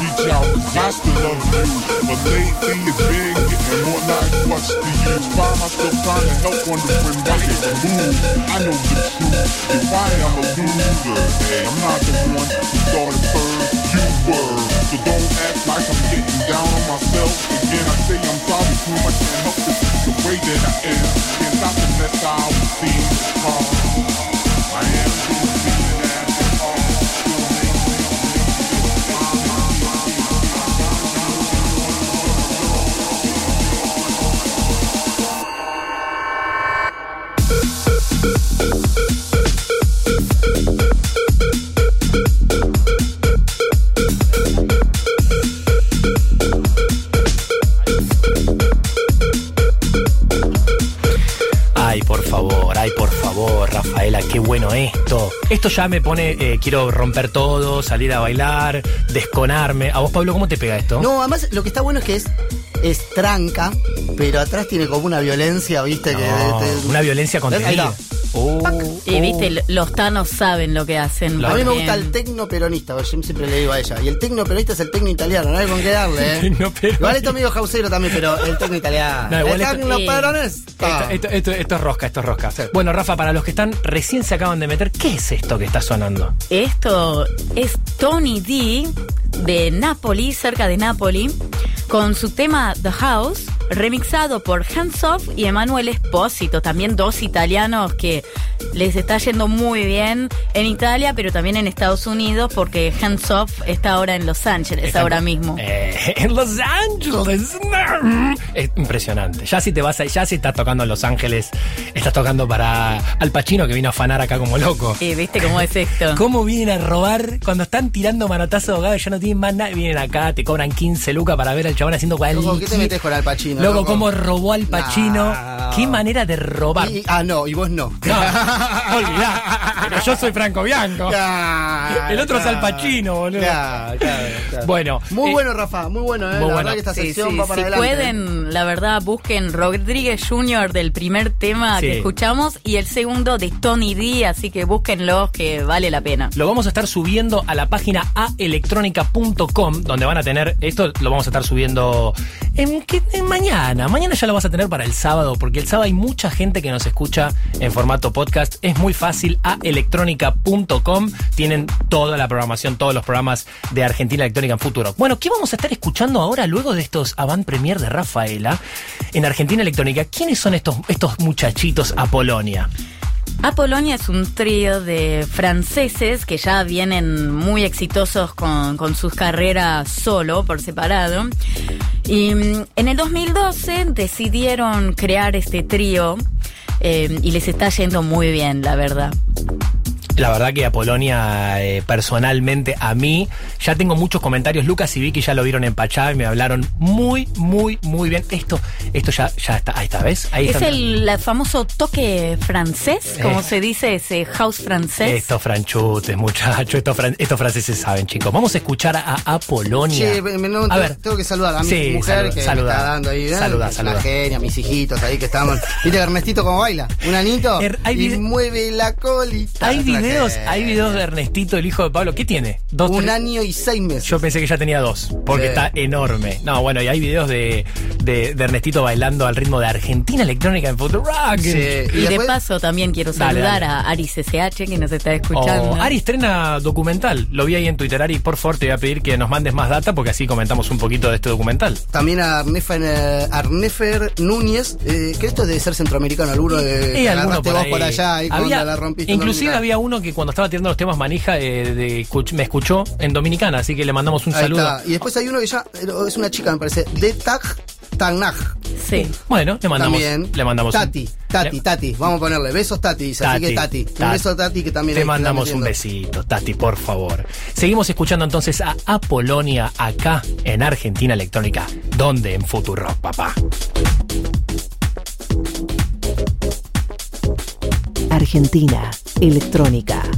reach out, cause I still love you. But lately it's been getting more like what's the use? Find myself trying to help wondering why it's move. I know the truth, if I am a loser, I'm not the one who started first, you were. So don't act like I'm getting down on myself. Again, I say I'm sorry too much to help this the way that I am. Can't stop mess I always seem hard. Ya me pone, eh, quiero romper todo, salir a bailar, desconarme. ¿A vos, Pablo, cómo te pega esto? No, además lo que está bueno es que es, es tranca, pero atrás tiene como una violencia, ¿viste? que te- una violencia contenida. Oh, Y oh. viste, los tanos saben lo que hacen. A mí me gusta el tecno peronista, yo siempre le digo a ella. Y el tecno peronista es el tecno italiano, no hay con qué darle, ¿eh? Igual esto es medio jausero también, pero el tecno italiano. No, igual el esto- tecno Sí. Peronista. Esto, esto- esto- esto es rosca, esto es rosca. Sí. Bueno, Rafa, para los que están recién se acaban de meter, ¿qué es esto que está sonando? Esto es Tony D de Napoli, cerca de Napoli, con su tema The House, remixado por Hands Off y Emanuel Espósito, también dos italianos que les está yendo muy bien en Italia, pero también en Estados Unidos, porque Hands Off está ahora en Los Ángeles, ahora mismo. Eh, en Los Ángeles. Es impresionante. Ya si te vas a, ya si estás tocando en Los Ángeles, estás tocando para Al Pacino que vino a afanar acá como loco. Eh, ¿Viste cómo es esto? ¿Cómo vienen a robar cuando están tirando manotazo de abogado y ya no tienen más nada? Vienen acá, te cobran 15 lucas para ver al chabón haciendo cual. Loco, ¿qué te metes con Al Pacino, Loco, loco? cómo robó al Pacino. No. Qué manera de robar. Y- ah, no, y vos no. No, olvidá. Pero yo soy Franco Bianco. Claro, El otro es Al. Pacino, boludo. Claro, claro, claro. Bueno, Muy eh, bueno, Rafa, muy bueno, ¿eh? muy la bueno. verdad que esta Sí, sección sí, va para adelante. Pueden, la verdad, busquen Rodríguez Jr. del primer tema Sí. que escuchamos y el segundo de Tony D, así que búsquenlos que vale la pena. Lo vamos a estar subiendo a la página aelectronica.com, donde van a tener, esto lo vamos a estar subiendo en, en mañana. Mañana ya lo vas a tener para el sábado, porque el sábado hay mucha gente que nos escucha en formato podcast. Es muy fácil, aelectronica.com. Tienen toda la programación, todos los programas de Argentina Electrónica en Futuro. Bueno, ¿qué vamos a estar escuchando ahora luego de estos avant premier de Rafaela en Argentina Electrónica? ¿Quiénes son estos, estos muchachitos a Polonia? Apolonia es un trío de franceses que ya vienen muy exitosos con, con sus carreras solo, por separado. Y mm, en el 2012 decidieron crear este trío eh, y les está yendo muy bien, la verdad. La verdad que a Polonia, eh, personalmente, a mí, ya tengo muchos comentarios. Lucas y Vicky ya lo vieron en Pachá y me hablaron muy, muy, muy bien. Esto, esto ya, ya está. Ahí está, ¿ves? Ahí Es está. el famoso toque francés, como Eh. se dice, ese house francés. Estos franchutes, muchachos, estos, fran- estos franceses saben, chicos. Vamos a escuchar a, a Polonia. No, a ver, tengo que saludar a mi Sí, mujer saluda, que saluda. me está dando ahí. ¿eh? Saluda, saluda. Una genia, mis hijitos ahí que estamos. ¿Viste Ernestito cómo baila? Un anito Er- y mueve la colita. hay una videos, genia. hay videos de Ernestito, el hijo de Pablo. ¿Qué tiene? Dos, Un tres- año y seis meses. Yo pensé que ya tenía dos, porque Sí. está enorme. No, bueno, y hay videos de, de, de Ernestito bailando al ritmo de Argentina Electrónica en Rock. Sí. Y, de después- paso también quiero saludar dale. a Aris SH que nos está escuchando. Oh, Ari estrena documental. Lo vi ahí en Twitter. Ari, por favor, te voy a pedir que nos mandes más data porque así comentamos un poquito de este documental. También a Arnefer, eh, Arnefer Núñez, eh, que esto debe ser centroamericano, alguno de Eh, que alguno por vos ahí. por allá y Había- la inclusive había uno que cuando estaba tirando los temas manija eh, de escuch- me escuchó en Dominicana, así que le mandamos un Ahí saludo. está. Y después hay uno que ya eh, es una chica, me parece, de Tag Tagnag. Sí. Bueno, le mandamos, También. le mandamos un- Tati, Tati, le- Tati. Vamos a ponerle besos Tati, dice. Así que Tati. Un beso Tati que también Te está mandamos un besito, Tati, por favor. Seguimos escuchando entonces a Apolonia acá en Argentina Electrónica. ¿Dónde? En Futurock, papá. Argentina Electrónica.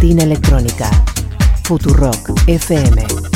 Argentina Electrónica. Futurock FM.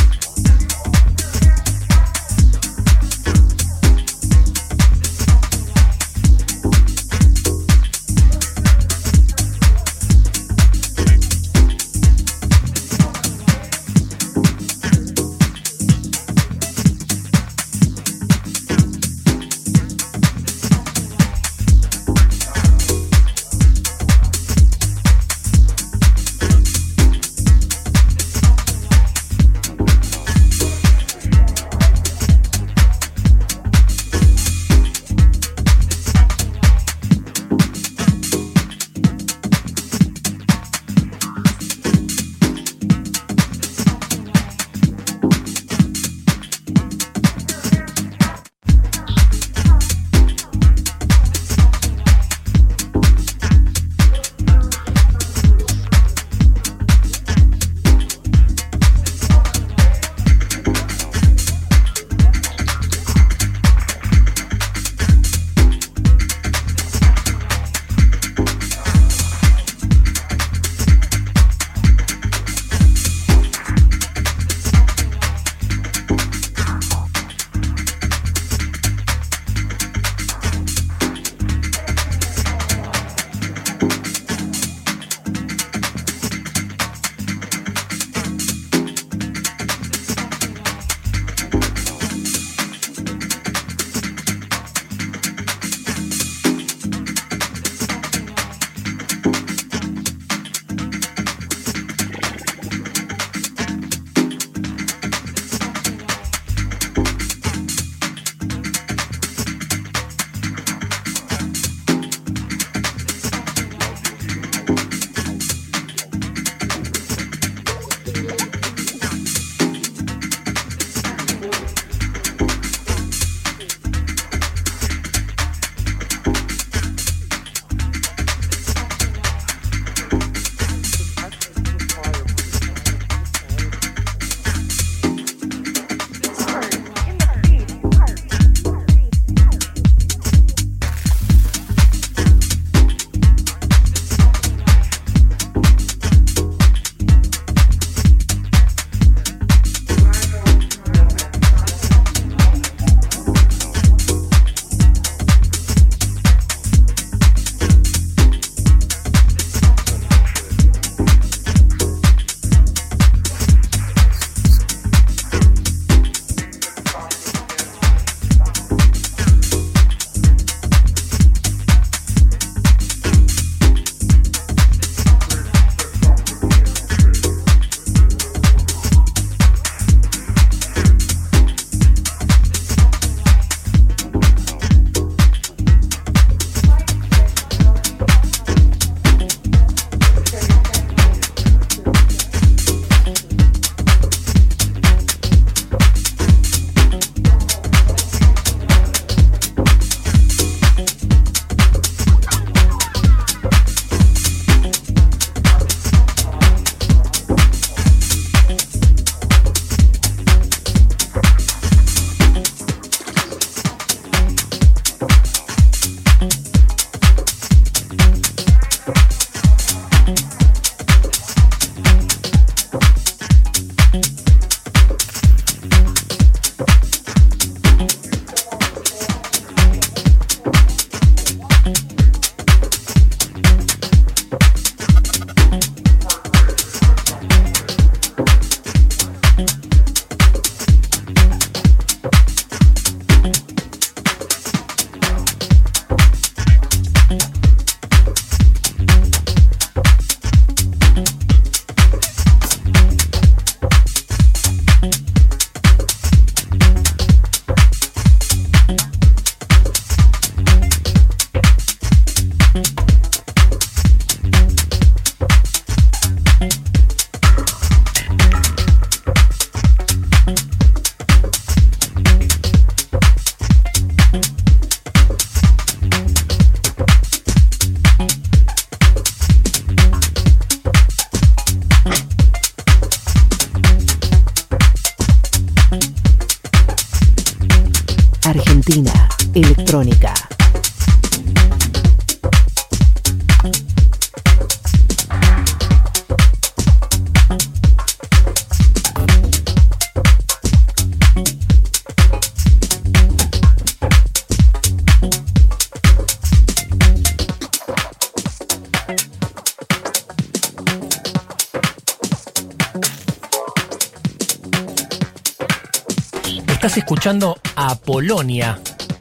Polonia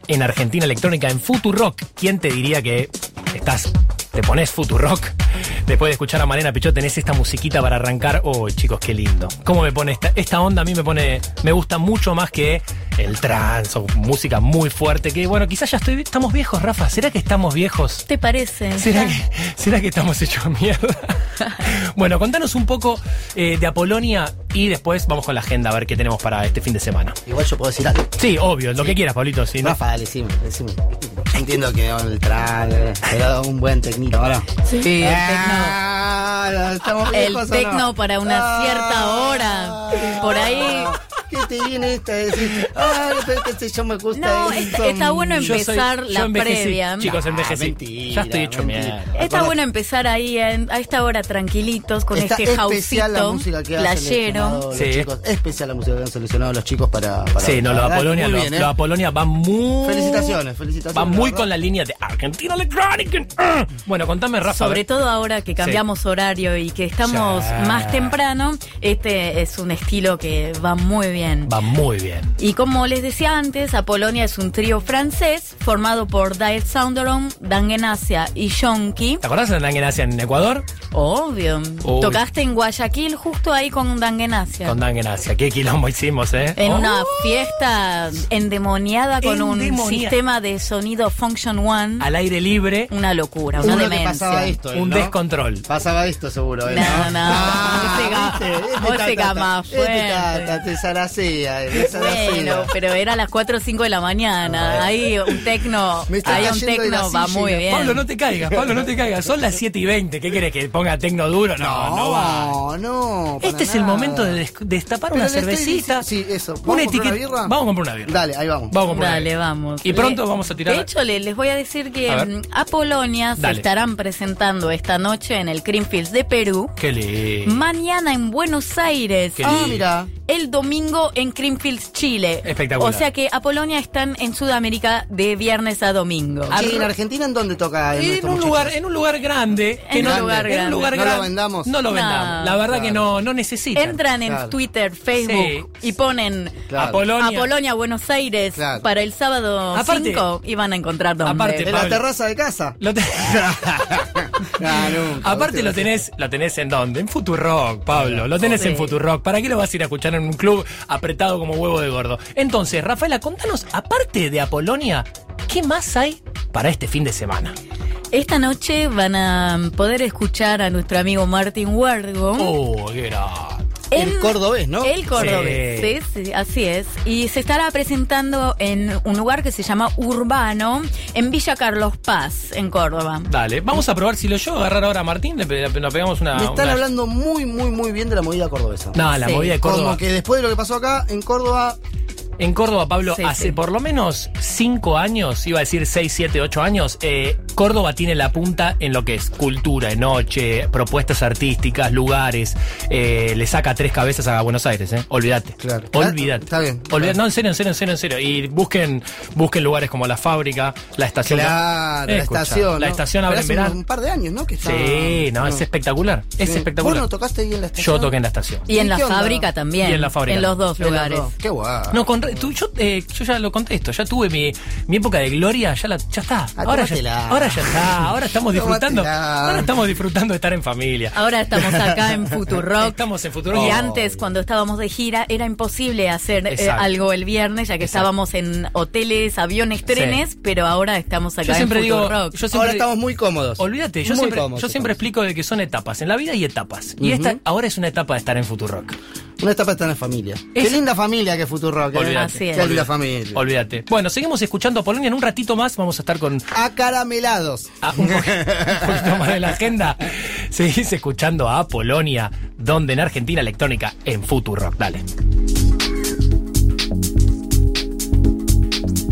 en Argentina Electrónica en Futurock. ¿Quién te diría que estás, te pones Futurock? Después de escuchar a Malena Pichot tenés esta musiquita para arrancar. Oh, chicos, qué lindo. ¿Cómo me pone esta, esta onda? A mí me pone, me gusta mucho más que el trance o música muy fuerte. Que bueno, quizás ya estoy, estamos viejos, Rafa. ¿Será que estamos viejos? ¿Te parece? ¿Será que, será que estamos hechos mierda? bueno, contanos un poco eh, de Apolonia y después vamos con la agenda a ver qué tenemos para este fin de semana. Igual yo puedo decir algo. Sí, obvio, lo que quieras, Pablito. Si no- Rafa, dale, decime, decime. Yo entiendo que el track, pero un buen tecnito ahora. Sí, el tecno. Ah, ¿estamos El no? tecno para una cierta hora. Por ahí. ¿Qué te viene esta a decir? Ay, pero que yo me gusta No, está- está bueno Yo soy- empezar yo la previa. Chicos, envejecí. Ah, mentira, ya estoy hecho mentira. mierda. Está Acordate. bueno empezar ahí en- a esta hora tranquilitos con Está este especial la houseito música que han playero. seleccionado los Sí. chicos. Especial la música que han seleccionado los chicos para. para Sí, no, lo de Apolonia, muy lo, bien, ¿eh? lo de Apolonia va muy. Felicitaciones, felicitaciones. Va muy con la línea de Argentina Electronic. Ah. Bueno, contame, Rafa. Sobre todo ahora que cambiamos horario y que estamos más temprano, este es un estilo que va muy bien. Va muy bien. Y como les decía antes, Apolonia es un trío francés formado por Diet Sounderon, Dangenasia y Shonky. ¿Te acordás de Dangenasia en Ecuador? Obvio. Uy. Tocaste en Guayaquil justo ahí con Dangenasia. Con Dangenasia. Qué quilombo hicimos, ¿eh? En Oh. una fiesta endemoniada con un sistema de sonido Function One. Al aire libre, Una locura, una que demencia. pasaba esto, ¿eh? un ¿no? descontrol. Pasaba esto seguro, ¿eh? No, no. Ah, Música- ¿viste? Este música ta. más Este fuerte. ta, Bueno, pero era a las 4 o 5 de la mañana. Ahí un tecno, Me está ahí un tecno va silla. muy bien. Pablo, no te caigas, Pablo, no te caigas. Son las 7 y 20. ¿Qué querés que ponga tecno duro? No, no, va. No, Este es el momento de des- destapar Pero una estoy cervecita. sí, eso. ¿Vamos Una etiqueta. una birra? Vamos a comprar una birra. Dale, ahí vamos. Vamos a comprar una Dale, birra. vamos. Y pronto Le- vamos a tirar. De hecho, le- les voy a decir que A mm, a Polonia se Dale. estarán presentando esta noche en el Creamfields de Perú. Qué lindo. Mañana en Buenos Aires. Ah, mira. El domingo en Creamfields, Chile. Espectacular. O sea que Apolonia están en Sudamérica de viernes a domingo. Che, ¿en Argentina en dónde toca En estos un muchachos? lugar, en un lugar grande. que En un lugar en grande. un lugar No lo grande. vendamos. No lo No. vendamos. La verdad que no, no necesitan. Entran en Claro. Twitter, Facebook Sí. y ponen Claro. Apolonia. Apolonia, Buenos Aires Claro. para el sábado Aparte- 5 y van a encontrar dónde. Aparte- ¿En la terraza de casa? Lo te- Ah, nunca, Aparte lo tenés, lo tenés en dónde? En Futurock, Pablo. Lo tenés Sí. en Futurock. ¿Para qué lo vas a ir a escuchar en un club apretado como huevo de gordo? Entonces, Rafaela, contanos, aparte de Apolonia, ¿qué más hay para este fin de semana? Esta noche van a poder escuchar a nuestro amigo Martin Huergo. Oh, qué grande. El cordobés, ¿no? El cordobés, Sí. sí, sí, así es. Y se estará presentando en un lugar que se llama Urbano, en Villa Carlos Paz, en Córdoba. Dale, vamos a probar si lo yo agarrar ahora a Martín, le, pe- le pegamos una. Me están una- hablando muy, muy, muy bien de la movida cordobesa. No, la Sí. movida de Córdoba. Como que después de lo que pasó acá, en Córdoba, En Córdoba, Pablo, Sí, hace sí. por lo menos cinco años, iba a decir seis, siete, ocho años, eh, Córdoba tiene la punta en lo que es cultura, de noche, propuestas artísticas, lugares. eh, le saca tres cabezas a Buenos Aires, ¿eh? Olvídate. Claro. Olvídate. Está bien. Olvídate. No, en serio, en serio, en serio, en serio. Y busquen, busquen lugares como la fábrica, la estación. claro, Eh, la escucha, estación. La ¿no? estación abre en Pero hace verano. un par de años, ¿no? Que está- Sí, no, es espectacular. Es Sí. espectacular. ¿Vos no tocaste ahí en la estación? Yo toqué en la estación. Y en ¿Y la fábrica también. Y en la fábrica. En los dos En los lugares. dos. Qué guay. No, con, tú- yo, eh, yo ya lo contesto, ya tuve mi, mi época de gloria, ya la, ya está. Ah, Ahora ya, tómatela. ahora ya está, ahora estamos disfrutando. Tómatela. Ahora estamos disfrutando de estar en familia. Ahora estamos acá en Futurock. Estamos en Futurock. Y antes, cuando estábamos de gira, era imposible hacer eh, algo el viernes, ya que Exacto. estábamos en hoteles, aviones, trenes, pero ahora estamos acá Yo siempre en digo, Futurock. yo siempre, Ahora estamos muy cómodos. olvídate, yo Muy siempre, cómodos yo siempre explico de que son etapas, en la vida hay etapas. Y esta ahora es una etapa de estar en Futurock. Una etapa está en la familia. Es- Qué linda familia que es Futurock. ¿eh? Olvídate. Así es. Qué linda familia. Olvídate. Bueno, seguimos escuchando a Polonia en un ratito más, vamos a estar con Acaramelados. Ah, un poquito más de la agenda. Seguís escuchando a Polonia, donde en Argentina electrónica, en Futurock. Dale.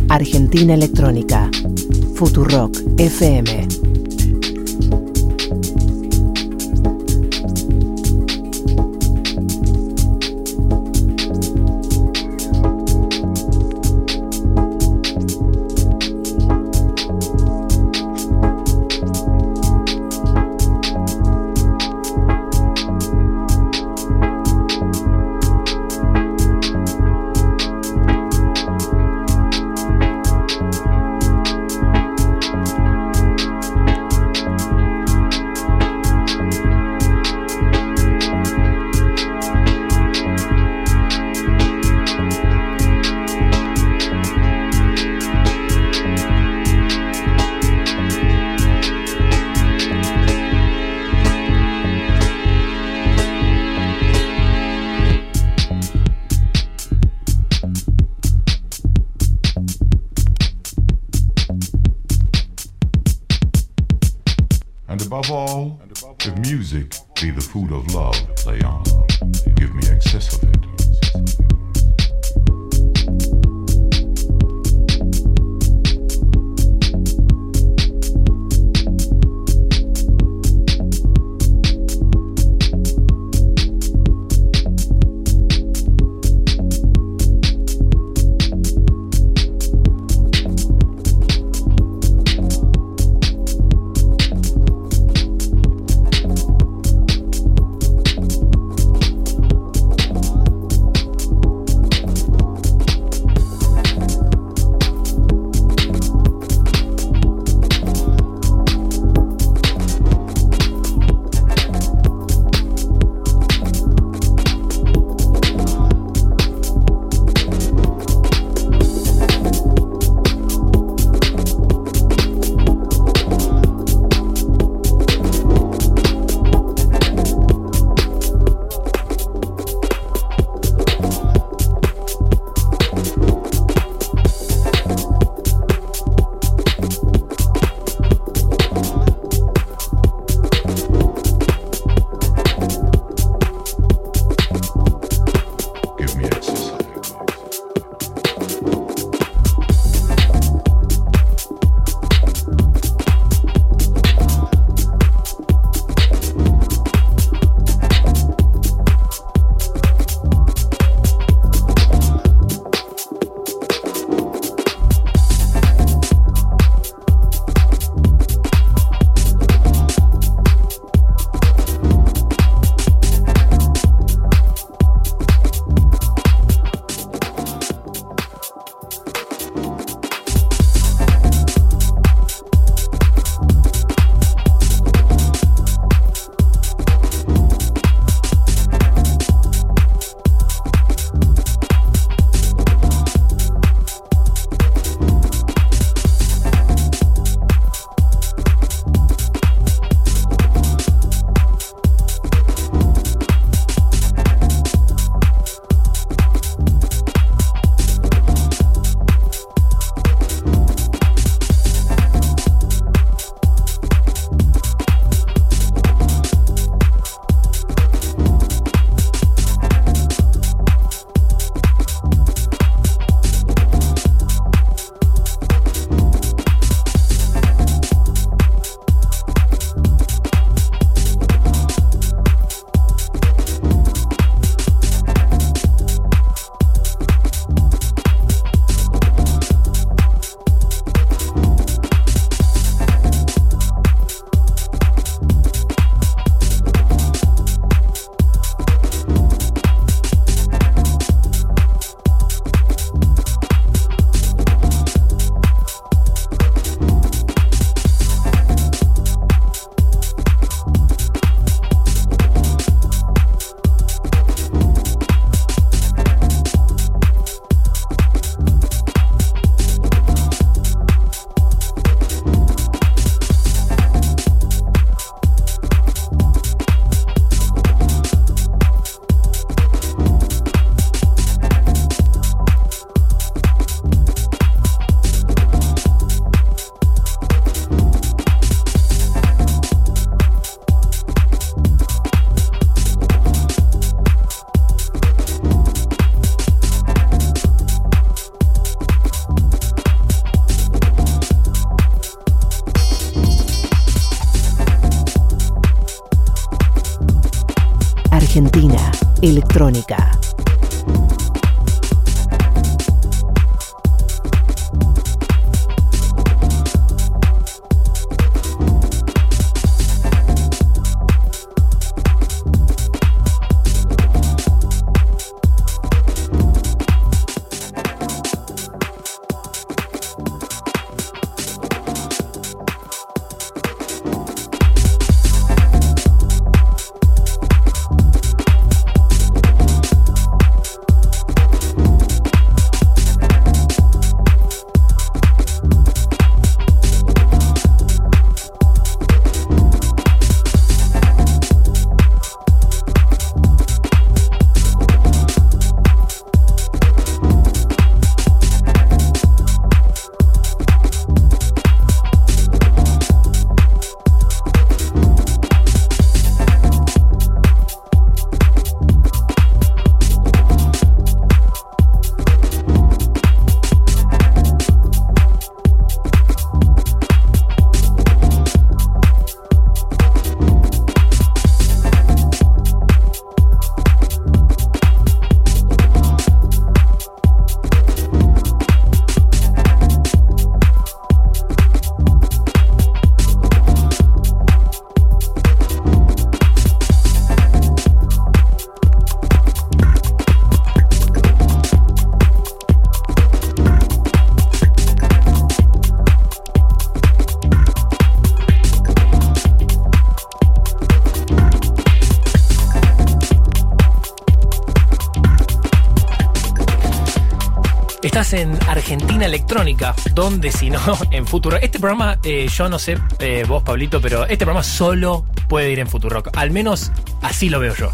Argentina Electrónica. Futurock FM. Electrónica. En Argentina Electrónica, donde si no, en Futuro. Este programa, eh, yo no sé eh, vos, Pablito, pero este programa solo puede ir en Futurock. Al menos así lo veo yo.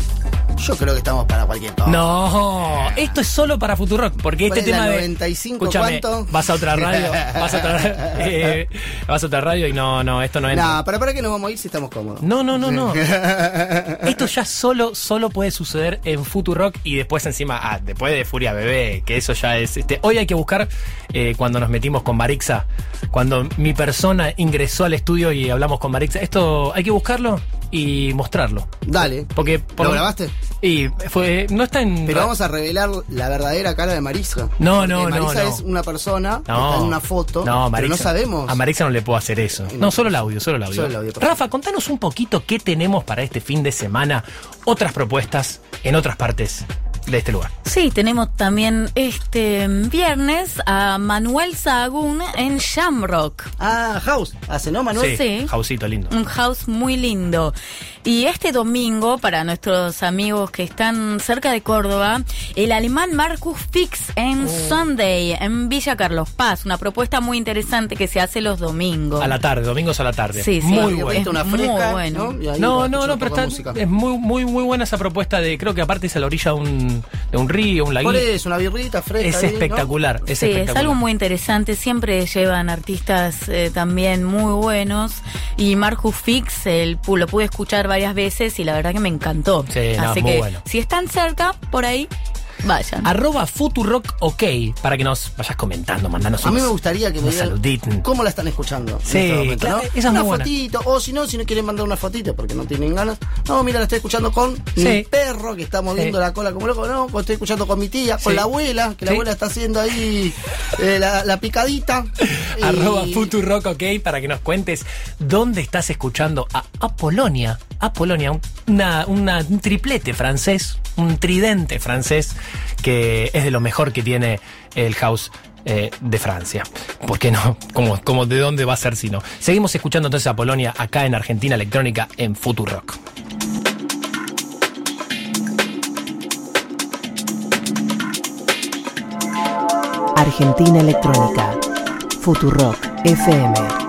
Yo creo que estamos para cualquier cosa. No, esto es solo para Futurock, porque ¿Cuál este es la tema de. 95 Escúchame, cuánto? vas a otra radio, vas a otra, eh, vas a otra radio y no, no, esto no entra. Nah, para para que nos vamos a ir si estamos cómodos. No, no, no, no. Esto ya solo, solo puede suceder en Futurock y después encima, ah, después de Furia Bebé, que eso ya es. Este, hoy hay que buscar eh, cuando nos metimos con Marixa, cuando mi persona ingresó al estudio y hablamos con Marixa. Esto hay que buscarlo y mostrarlo. Dale. Porque por ¿Lo grabaste? Y fue, no está en. Pero vamos a revelar la verdadera cara de Marisa. No, no, no, Marisa no. es una persona que está en una foto, No, pero no sabemos. A Marixa no le puedo hacer eso. No, solo el audio, solo el audio. Solo el audio. Rafa, contanos un poquito qué tenemos para este fin de semana, otras propuestas en otras partes de este lugar. Sí, tenemos también este viernes a Manuel Sahagún en Shamrock. Ah, House. ¿Hace no, Manuel? Sí. Jausito lindo. Un house muy lindo. Y este domingo, para nuestros amigos que están cerca de Córdoba, el alemán Marcus Fix. Sunday, en Villa Carlos Paz. Una propuesta muy interesante que se hace los domingos. A la tarde, domingos a la tarde. Sí, sí. Muy Es bueno. Una muy bueno. ¿no? No, no, pero está, es muy, muy, muy buena esa propuesta de, creo que aparte es a la orilla de un, de un río, un laguito. Eso, una birrita fresca. Es ahí, ¿no? espectacular, es sí, espectacular. es algo muy interesante. Siempre llevan artistas eh, también muy buenos. Y Marcus Fix el, pu- lo pude escuchar varias veces y la verdad que me encantó. Sí, no, Así muy que bueno. si están cerca, por ahí, vayan. Arroba Futurock OK, para que nos vayas comentando, mandanos A mí me gustaría que me digan cómo la están escuchando. en Sí, este momento, claro, ¿no? esa es una muy buena. fotito, o si no, si no quieren mandar una fotito porque no tienen ganas. No, mira, la estoy escuchando con mi Sí. perro que está moviendo Sí. la cola como loco. No, pues estoy escuchando con mi tía, con Sí. la abuela, que la Sí. abuela está haciendo ahí eh, la, la picadita. Y- Arroba Futurock OK para que nos cuentes dónde estás escuchando a Apolonia. Apolonia, un- una, una- un triplete francés, un tridente francés que es de lo mejor que tiene el house eh, de Francia. ¿Por qué no? Como, como de dónde va a ser si no? Seguimos escuchando entonces a Polonia acá en Argentina Electrónica en Futurock. Argentina Electrónica. Futurock FM.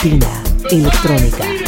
Argentina Electrónica.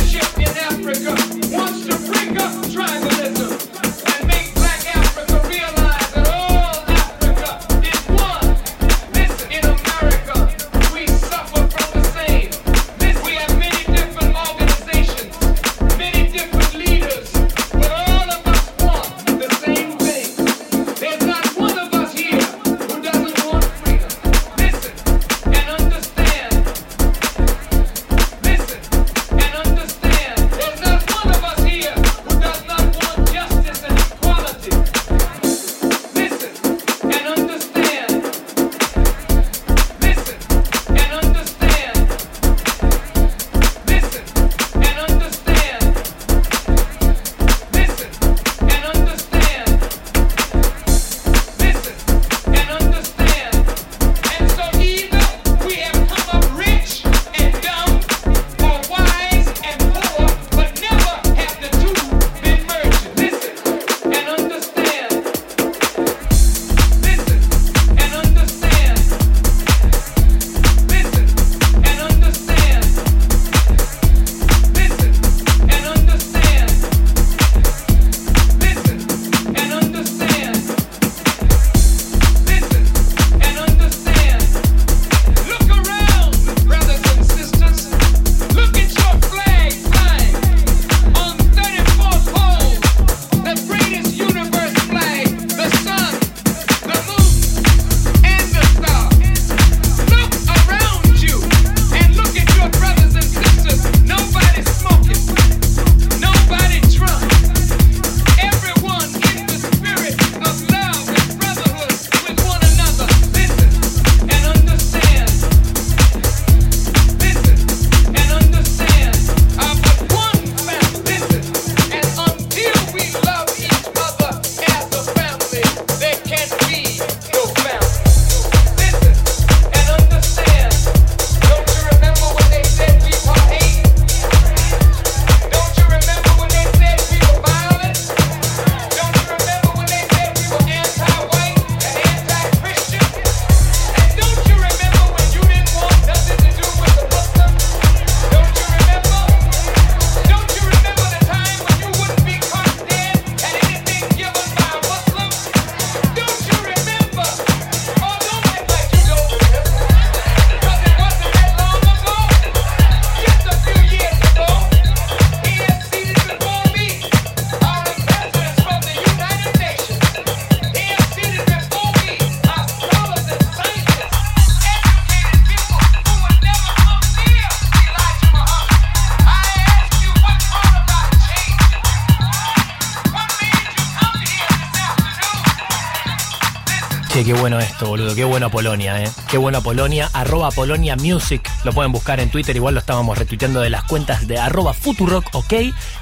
Boludo. Qué bueno Polonia, eh. Qué bueno Polonia. Arroba Polonia Music. Lo pueden buscar en Twitter. Igual lo estábamos retuiteando de las cuentas de arroba Futurock OK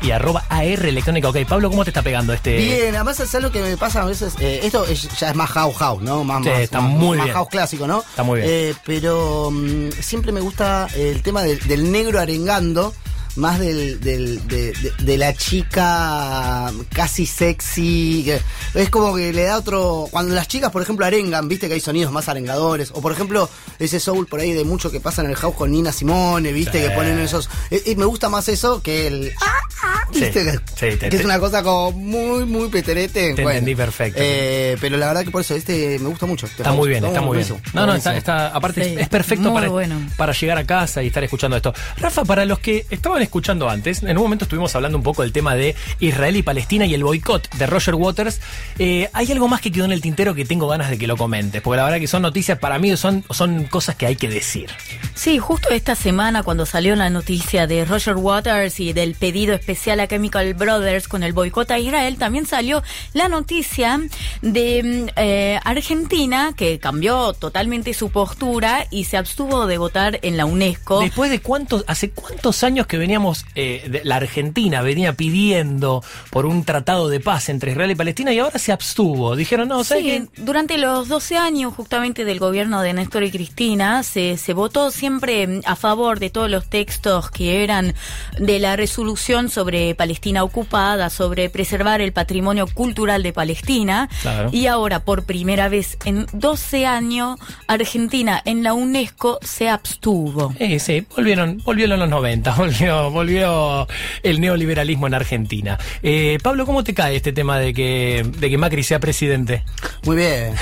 y arroba AR Electrónica OK. Pablo, ¿cómo te está pegando este? Bien, además es algo que me pasa a veces. eh, esto es- ya es más house house, ¿no? Más, Sí, más- está más- muy más bien. house clásico, ¿no? Está muy bien. Eh, pero mm, siempre me gusta el tema del, del negro arengando. Más del, del- de, de- de la chica casi sexy. Es como que le da otro. Cuando las chicas, por ejemplo, arengan, viste que hay sonidos más arengadores. O por ejemplo, ese soul por ahí de mucho que pasa en el house con Nina Simone, viste, Sí. que ponen esos. eh, Y me gusta más eso que el. ah, Sí, ¿viste? Que- sí, te- que es una cosa como muy, muy peterete. Te Bueno, entendí perfecto. eh, pero la verdad que por eso este me gusta mucho. este Está muy bien, está muy bien. No, no, está, está- aparte Sí, es perfecto para, bueno. para llegar a casa y estar escuchando esto. Rafa, para los que estaban escuchando antes, en un momento estuvimos hablando un poco del tema de Israel y Palestina y el boicot de Roger Waters. Eh, hay algo más que quedó en el tintero que tengo ganas de que lo comentes, porque la verdad que son noticias, para mí son, son cosas que hay que decir. Sí, justo esta semana cuando salió la noticia de Roger Waters y del pedido especial a Chemical Brothers con el boicot a Israel, también salió la noticia de mm, eh, Argentina que cambió totalmente su postura y se abstuvo de votar en la UNESCO. Después de cuántos, hace cuántos años que veníamos, eh, de- la Argentina venía pidiendo por un tratado de paz entre Israel y Palestina y ahora se abstuvo. Dijeron, no, ¿sabes Sí, qué? durante los 12 años justamente del gobierno de Néstor y Cristina se, se votó siempre mm, a favor de todos los textos que eran de la resolución sobre Palestina ocupada, sobre preservar el patrimonio cultural de Palestina. Claro. Y ahora, por primera vez en 12 años, Argentina en la UNESCO se abstuvo. Eh, sí, volvieron, volvieron los 90, volvió, volvió el neoliberalismo en Argentina. Eh, Pablo, ¿cómo te cae este tema de que, de que Macri sea presidente? Muy bien.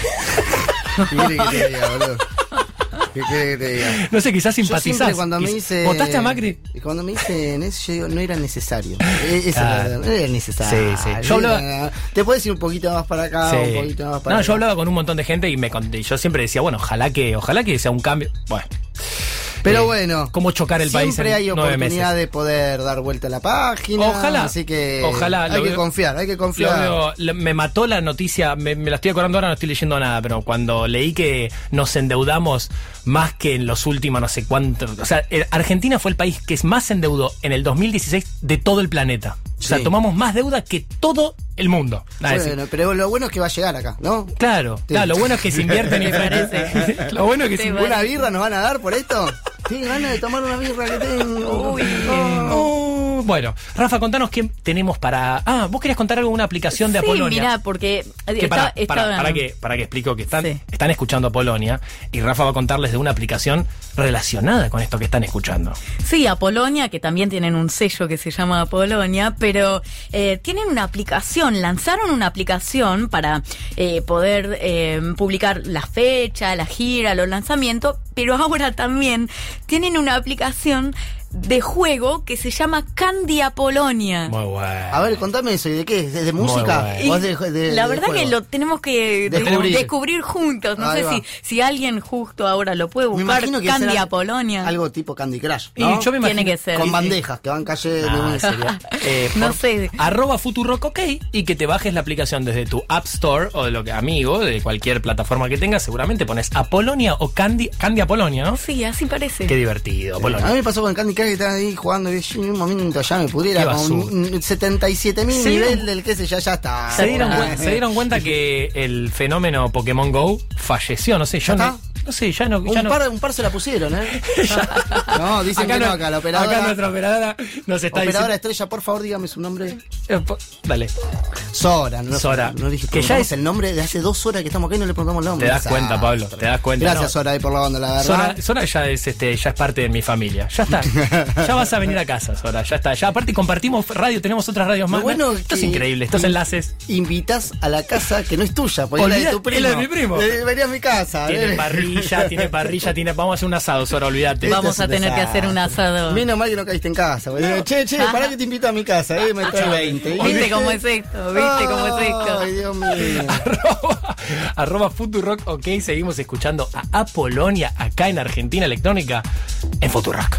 ¿Qué quiere que te diga, boludo? ¿Qué quiere que te diga? No sé, quizás simpatizás. siempre cuando me Y- dice... ¿Votaste a Macri? Y cuando me dicen eso, yo digo, no era necesario. Eh, Eso Claro. no era necesario. Sí, sí. Yo hablaba- Te puedes ir un poquito más para acá, Sí. un poquito más para No, acá. yo hablaba con un montón de gente y me conté, yo siempre decía, bueno, ojalá que, ojalá que sea un cambio. Bueno. Pero Eh, bueno. Cómo chocar el país Siempre hay oportunidad de poder dar vuelta a la página. Ojalá. Así que. Ojalá, Hay que veo- confiar, hay que confiar. veo- me mató la noticia, me, me la estoy acordando ahora, no estoy leyendo nada, pero cuando leí que nos endeudamos más que en los últimos no sé cuántos. O sea, eh, Argentina fue el país que más se endeudó en el 2016 de todo el planeta. O sea, Sí. tomamos más deuda que todo el mundo. Nada, decir, pero lo bueno es que va a llegar acá, ¿no? Claro, claro, lo bueno es que se invierte en Me infraestructura. Lo bueno es que se Sí, invierte. ¿Una birra nos van a dar por esto? Sí, ganas de tomar una birra que tengo. Uy. Oh, bueno, Rafa, contanos qué tenemos para. Ah, vos querías contar algo de una aplicación de sí, Apolonia. mirá, porque Que está- para, está- para, para que, para que explico que están, Sí. están escuchando Polonia y Rafa va a contarles de una aplicación relacionada con esto que están escuchando. Sí, Apolonia, que también tienen un sello que se llama Apolonia, pero eh, tienen una aplicación, lanzaron una aplicación para eh, poder eh, publicar la fecha, la gira, los lanzamientos, pero ahora también tienen una aplicación de juego que se llama Candy Apolonia. Muy bueno. A ver, contame eso. ¿Y de qué? ¿De, de Muy música? bueno. ¿O es de- de- la de verdad juego? que lo tenemos que de- Descubrir. descubrir, juntos. No Ahí sé va. si, si alguien justo ahora lo puede Me buscar. imagino que Candy Apolonia. Algo tipo Candy Crush. Y ¿no? yo me Tiene imagino- que ser. Con bandejas que van cayendo. Ah, serio. Eh, No sé. Arroba Futurock OK y que te bajes la aplicación desde tu App Store o de lo que amigo, de cualquier plataforma que tengas, seguramente pones Apolonia o Candy, Candy Apolonia, ¿no? Sí, así parece. Qué divertido, A mí me pasó con Candy Que estaba ahí jugando y yo en un momento ya me pudiera con 77 mil Se nivel del que sé ya, ya está. ¿Se dieron, Ah, cuen- se dieron cuenta que el fenómeno Pokémon Go falleció? No sé, yo ¿Ya no? No sé, ya no. ya Un no- par, un par se la pusieron, ¿eh? no, dicen que no acá, la operadora. Acá nuestra operadora nos está Operadora diciendo. estrella, por favor, dígame su nombre. Eh, po- Dale, Sora, no, Sora. No dije Que ya es- el nombre de hace dos horas que estamos acá y no le preguntamos el nombre. Te das cuenta, Pablo, te das cuenta, Gracias. Sora, ahí por la onda, la verdad. Sora, Sora ya es este, ya es parte de mi familia. Ya está. Ya vas a venir a casa, Sora. Ya está. Ya aparte compartimos radio, tenemos otras radios más. Lo bueno Esto es increíble, estos enlaces. Invitas a la casa que no es tuya, porque es la de tu primo. es la de mi primo. Eh, a mi casa. Tiene eh. Parrilla, tiene parrilla, tiene. Vamos a hacer un asado, Sora, olvídate. Esto Vamos a tener que hacer un asado. Menos mal que no caíste en casa. digo, che, che, pará que te invito a mi casa, eh, me trae 20. ¿Y ¿Viste cómo es esto? ¿Viste cómo es esto? Ay, Dios mío. arroba, arroba Futurock, ok, seguimos escuchando a Apolonia acá en Argentina Electrónica en Futurock.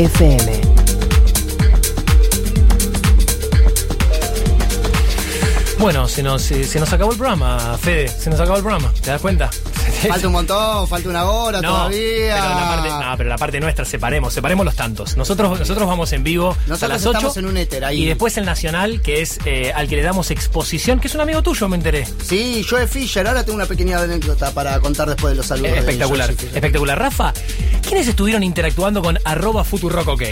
FM. Bueno, se nos, eh, se nos acabó el programa, Fede. Se nos acabó el programa. ¿Te das cuenta? Falta un montón, falta una hora No, todavía. Pero la, parte, no, pero la parte nuestra, separemos, separemos los tantos. Nosotros, nosotros vamos en vivo a Nosotros las 8. estamos en un éter ahí. Y después el Nacional, que es eh, al que le damos exposición, que es un amigo tuyo, me enteré. Sí, Joe Fisher. Ahora tengo una pequeña anécdota para contar después de los saludos. Eh, de espectacular, espectacular. Rafa, ¿quiénes estuvieron interactuando con arroba Futurock OK?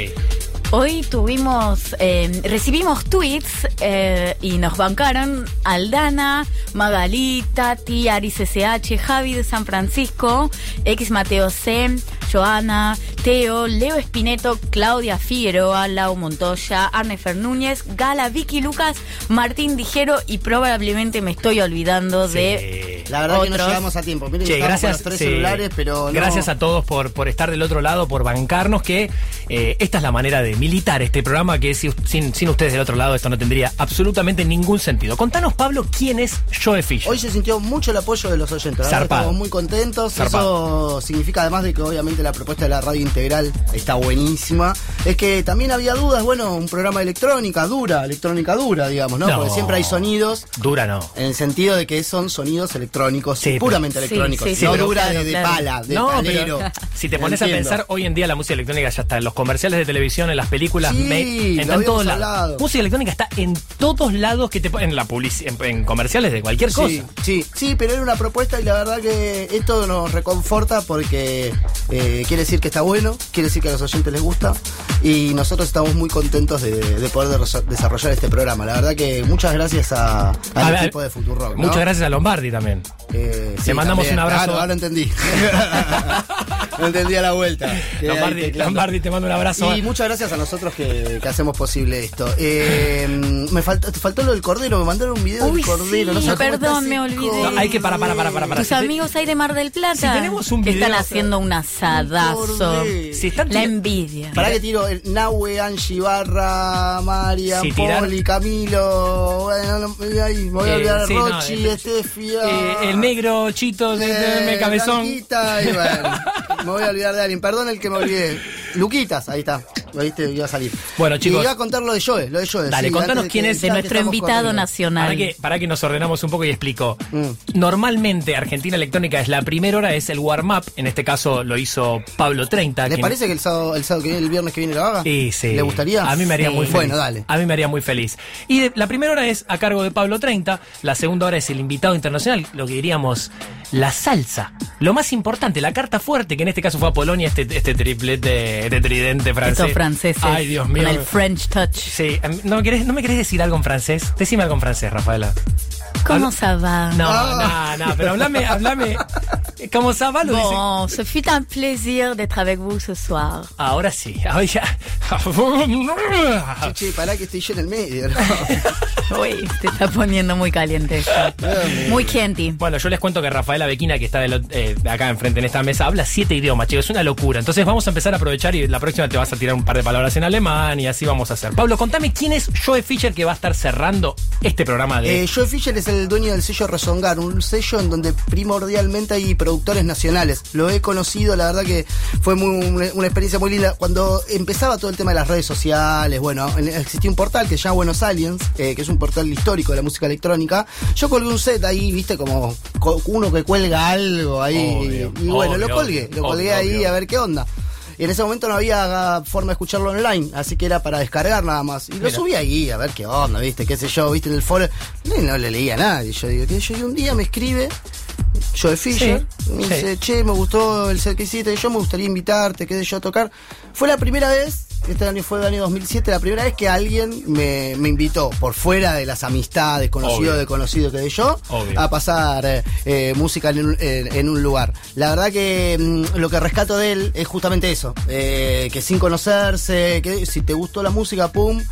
Hoy tuvimos, eh, recibimos tweets eh, y nos bancaron Aldana, Magalí, Tati, Ari CCH, Javi de San Francisco, X Mateo C, Joana, Teo, Leo Espineto, Claudia Figueroa, Lau Montoya, Arne Fernúñez, Gala, Vicky Lucas, Martín Dijero y probablemente me estoy olvidando de La verdad que no llegamos a tiempo. Miren, Che, con gracias, los tres sí. celulares, pero no. gracias a todos por, por estar del otro lado, por bancarnos, que eh, esta es la manera de militar este programa, que si- sin, sin ustedes del otro lado esto no tendría absolutamente ningún sentido. Contanos, Pablo, quién es Joe Fisher. Hoy se sintió mucho el apoyo de los oyentes. La verdad, Zarpado. Estamos muy contentos. Eso significa, además de que obviamente la propuesta de la radio integral está buenísima, es que también había dudas. Bueno, un programa de electrónica dura, electrónica dura, digamos, ¿no? No. Porque siempre hay sonidos. Dura no. En el sentido de que son sonidos electrónicos, Sí, puramente pero- electrónicos. No dura claro, de, de claro. pala, de No, palero. pero si te pones a pensar, hoy en día la música electrónica ya está en los comerciales de televisión, en las películas, me- en todos lados. Música electrónica está en todos lados que te en la publici- en, en comerciales de cualquier cosa. Sí, sí, pero era una propuesta y la verdad que esto nos reconforta porque eh, quiere decir que está bueno, quiere decir que a los oyentes les gusta y nosotros estamos muy contentos de, de poder de- desarrollar este programa. La verdad que muchas gracias a- al A ver, equipo de Futurock. ¿no? Muchas gracias a Lombardi también. Eh, Le mandamos también. un abrazo. Claro, ahora entendí. no entendí a la vuelta. Lombardi, te mando un abrazo. Y muchas gracias a nosotros que, que hacemos posible esto. Eh, me faltó, te faltó lo del cordero, me mandaron un video Uy, del cordero. sí, no sé perdón, me olvidé. No, hay que para, para, para, para, para. Tus Si te- amigos ahí de Mar del Plata Si tenemos un que video- están haciendo un asadazo. Cordero. Si están La envidia. Para que tiro el Nahue, Angie Barra, Marian, Si tirar- Poli, Camilo. Bueno, no, ahí, me voy a Eh, olvidar sí, no, Rochi, eh, Estefia. El negro chito de, de- de eh, cabezón. Blanquita, y bueno, me voy a olvidar de alguien. Perdón el que me olvidé. Luquitas, ahí está. Lo viste, iba a salir. Bueno, chicos. Y iba a contar lo de Joe, lo de Joe. Dale, sí, contanos quién que- es- de nuestro invitado nacional. Para que, para que nos ordenamos un poco y explico. Mm. Normalmente Argentina Electrónica es la primera hora, es el warm-up. En este caso lo hizo Pablo 30. ¿Les quien- parece que el sábado, el sábado que viene, el viernes que viene lo haga? Sí, sí. ¿Le gustaría? A mí me haría Sí. muy feliz. Bueno, dale. A mí me haría muy feliz. Y de- la primera hora es a cargo de Pablo 30, la segunda hora es el invitado internacional, lo que diríamos la salsa. Lo más importante, la carta fuerte, que en este caso fue a Polonia, este, este triplete, este tridente francés. Franceses. Ay, Dios mío. Con el French touch. Sí, em, ¿no me, querés, ¿no me querés decir algo en francés? Decime algo en francés, Rafaela. ¿Cómo ça va? No, Ah. no, no, pero hablame, hablame. ¿Cómo ça va? Dice- Bon, ce fut un plaisir d'être avec vous ce soir. Ahora sí, ahora ya. Che, che, pará que estoy yo en el medio. ¿no? Uy, te está poniendo muy caliente esto. Muy quenti. Bueno, yo les cuento que Rafaela Bequina, que está eh, acá enfrente en esta mesa, habla siete idiomas, chicos, es una locura. Entonces vamos a empezar a aprovechar y la próxima te vas a tirar un par de palabras en alemán y así vamos a hacer. Pablo, contame quién es Joe Fisher que va a estar cerrando este programa de. Eh, Joe Es el dueño del sello Resongar, un sello en donde primordialmente hay productores nacionales. Lo he conocido, la verdad que fue muy- una, experiencia muy linda. Cuando empezaba todo el tema de las redes sociales, bueno, en- existía un portal que se llama Buenos Aliens, eh, que es un portal histórico de la música electrónica. Yo colgué un set ahí, viste, como co- uno que cuelga algo ahí. Obvio, y bueno, obvio, lo colgué, lo colgué obvio, ahí a ver qué onda. Y en ese momento no había forma de escucharlo online, así que era para descargar nada más. Y lo subí ahí a ver qué onda, viste, qué sé yo, viste en el foro. Y no le leía a nadie. Yo digo, yo, y un día me escribe Joe Fisher, Sí, me sí. dice, che, me gustó el set que hiciste, yo me gustaría invitarte, qué sé yo, a tocar. Fue la primera vez, este año fue el año 2007, la primera vez que alguien me, me invitó, por fuera de las amistades, conocido Obvio. de conocido que de yo, Obvio. a pasar eh, eh, música en un, en- en un lugar. La verdad que mm, lo que rescato de él es justamente eso, eh, que sin conocerse, que si te gustó la música, pum,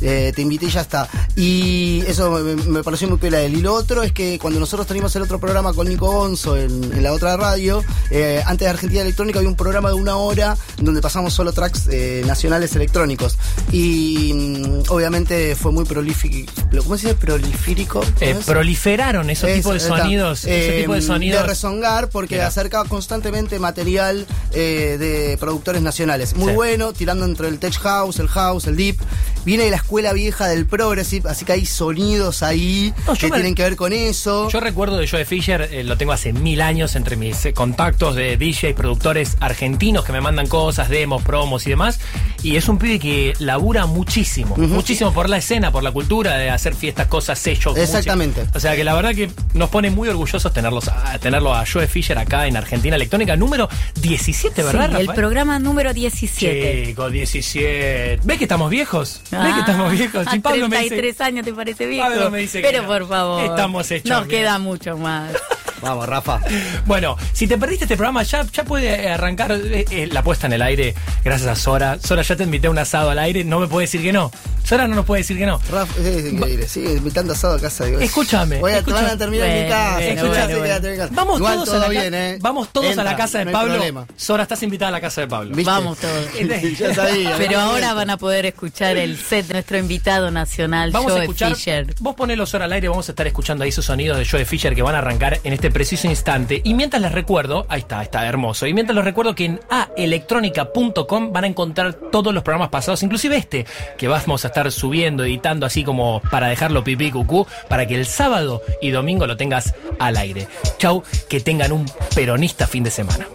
eh, te invité y ya está. Y eso me, me pareció muy pela él. Y lo otro es que cuando nosotros teníamos el otro programa con Nico Gonzo en, en la otra radio, eh, antes de Argentina Electrónica había un programa de una hora donde pasamos solo tracks eh, nacionales electrónicos. Y mm, obviamente fue muy prolífico. ¿Cómo se dice? Prolifírico. ¿cómo Eh, es? proliferaron esos Eso, tipos de está. sonidos. ese Eh, tipo de sonidos. De rezongar porque Mira. acerca constantemente material eh, de productores nacionales. Muy Sí. bueno, tirando entre el tech house, el house, el deep. Viene de la escuela vieja del progressive, así que hay sonidos ahí No, que me- tienen que ver con eso. Yo recuerdo de Joe Fisher, eh, lo tengo hace mil años entre mis eh, contactos de DJs, productores argentinos que me mandan cosas, demos, promos y demás. Y es un pibe que labura muchísimo, muchísimo por la escena, por la cultura de hacer fiestas, cosas, sellos. Exactamente. O sea que la verdad que nos pone muy orgullosos tenerlos a, tenerlo a Joe Fisher acá en Argentina Electrónica, número 17, ¿verdad? Sí, el programa número 17. Chico, 17. ¿Ves que estamos viejos? ¿Ves que estamos viejos? A Si Pablo me dice- 33 años te parece viejo. Pablo me dice que Pero no. por favor. Estamos hechos Nos bien. queda mucho más. Vamos, Rafa. Bueno, si te perdiste este programa, ya, ya puede arrancar eh, eh, la puesta en el aire. Gracias a Sora. Sora, ya te invité a un asado al aire. No me puede decir que no. Sora no nos puede decir que no. Rafa, es increíble. Sigue invitando asado a casa. digo, Escúchame, Voy a, te escúchame. van a terminar en mi Bueno, casa. bueno, bueno, sí, bueno. casa. Vamos Igual todos, todo a la, bien, ¿eh? Vamos todos a Entra, la casa de no Pablo. problema. Sora, estás invitada a la casa de Pablo. ¿Viste? Vamos todos. Ya sabía. Pero ahora van a poder escuchar el set de nuestro invitado nacional, Vamos a Joe escuchar. Fisher. Vos ponelo Sora al aire, vamos a estar escuchando ahí esos sonidos de Joe Fisher que van a arrancar en este preciso instante. Y mientras les recuerdo, ahí está, está hermoso. Y mientras les recuerdo que en aelectronica.com van a encontrar todos los programas pasados, inclusive este, que vamos a estar subiendo, editando así como para dejarlo pipí cucú, para que el sábado y domingo lo tengas al aire. Chau, que tengan un peronista fin de semana.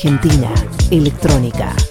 Argentina Electrónica.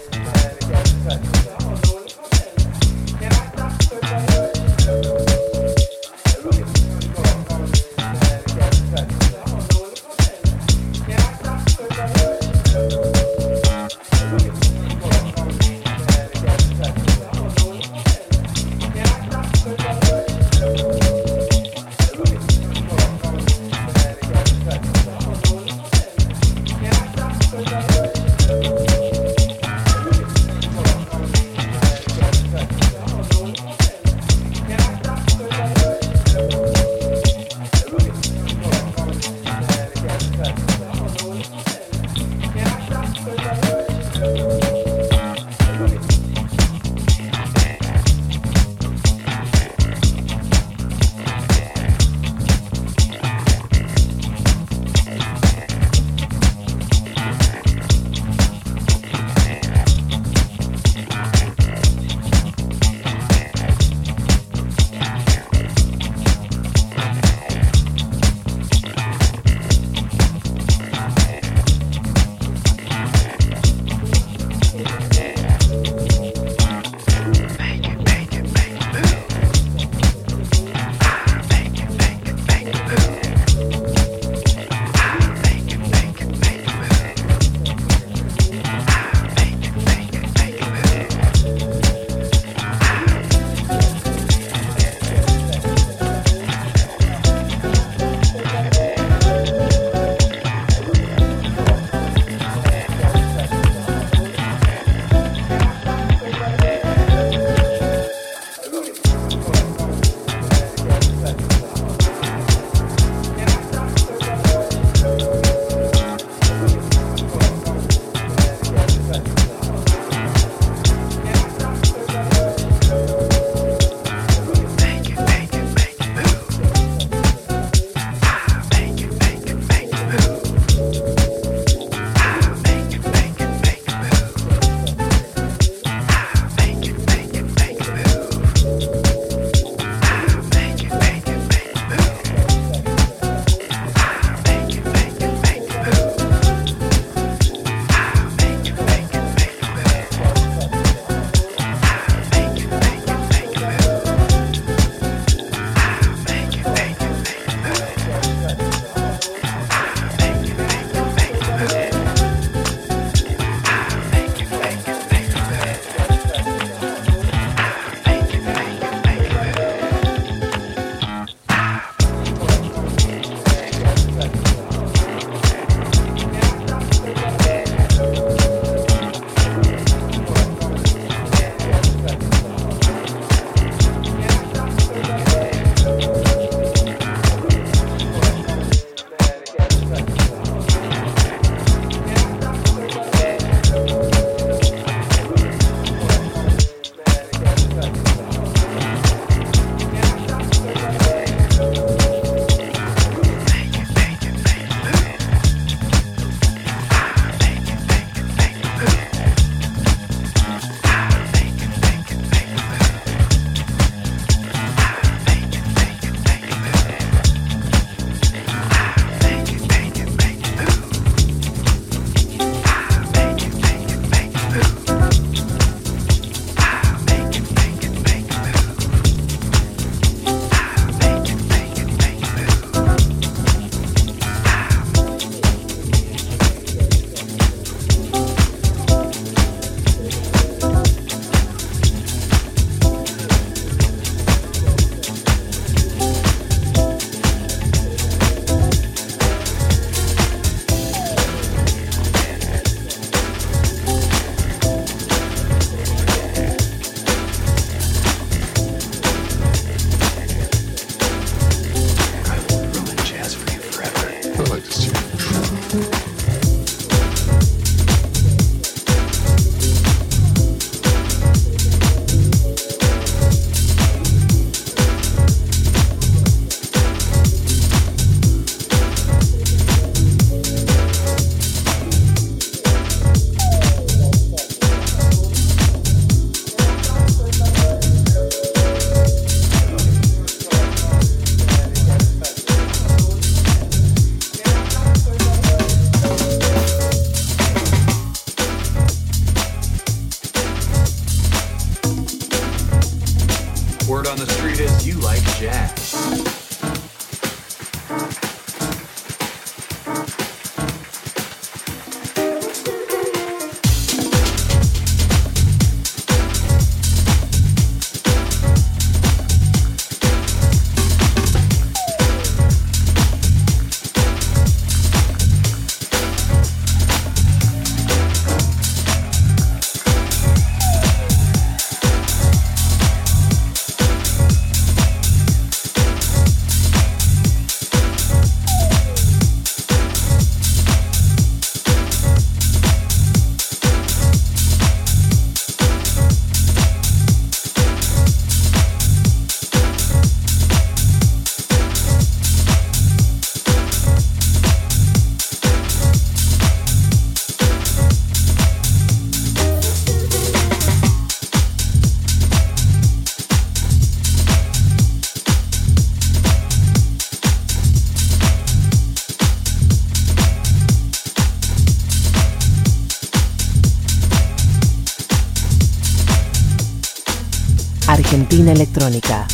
Argentina Electrónica.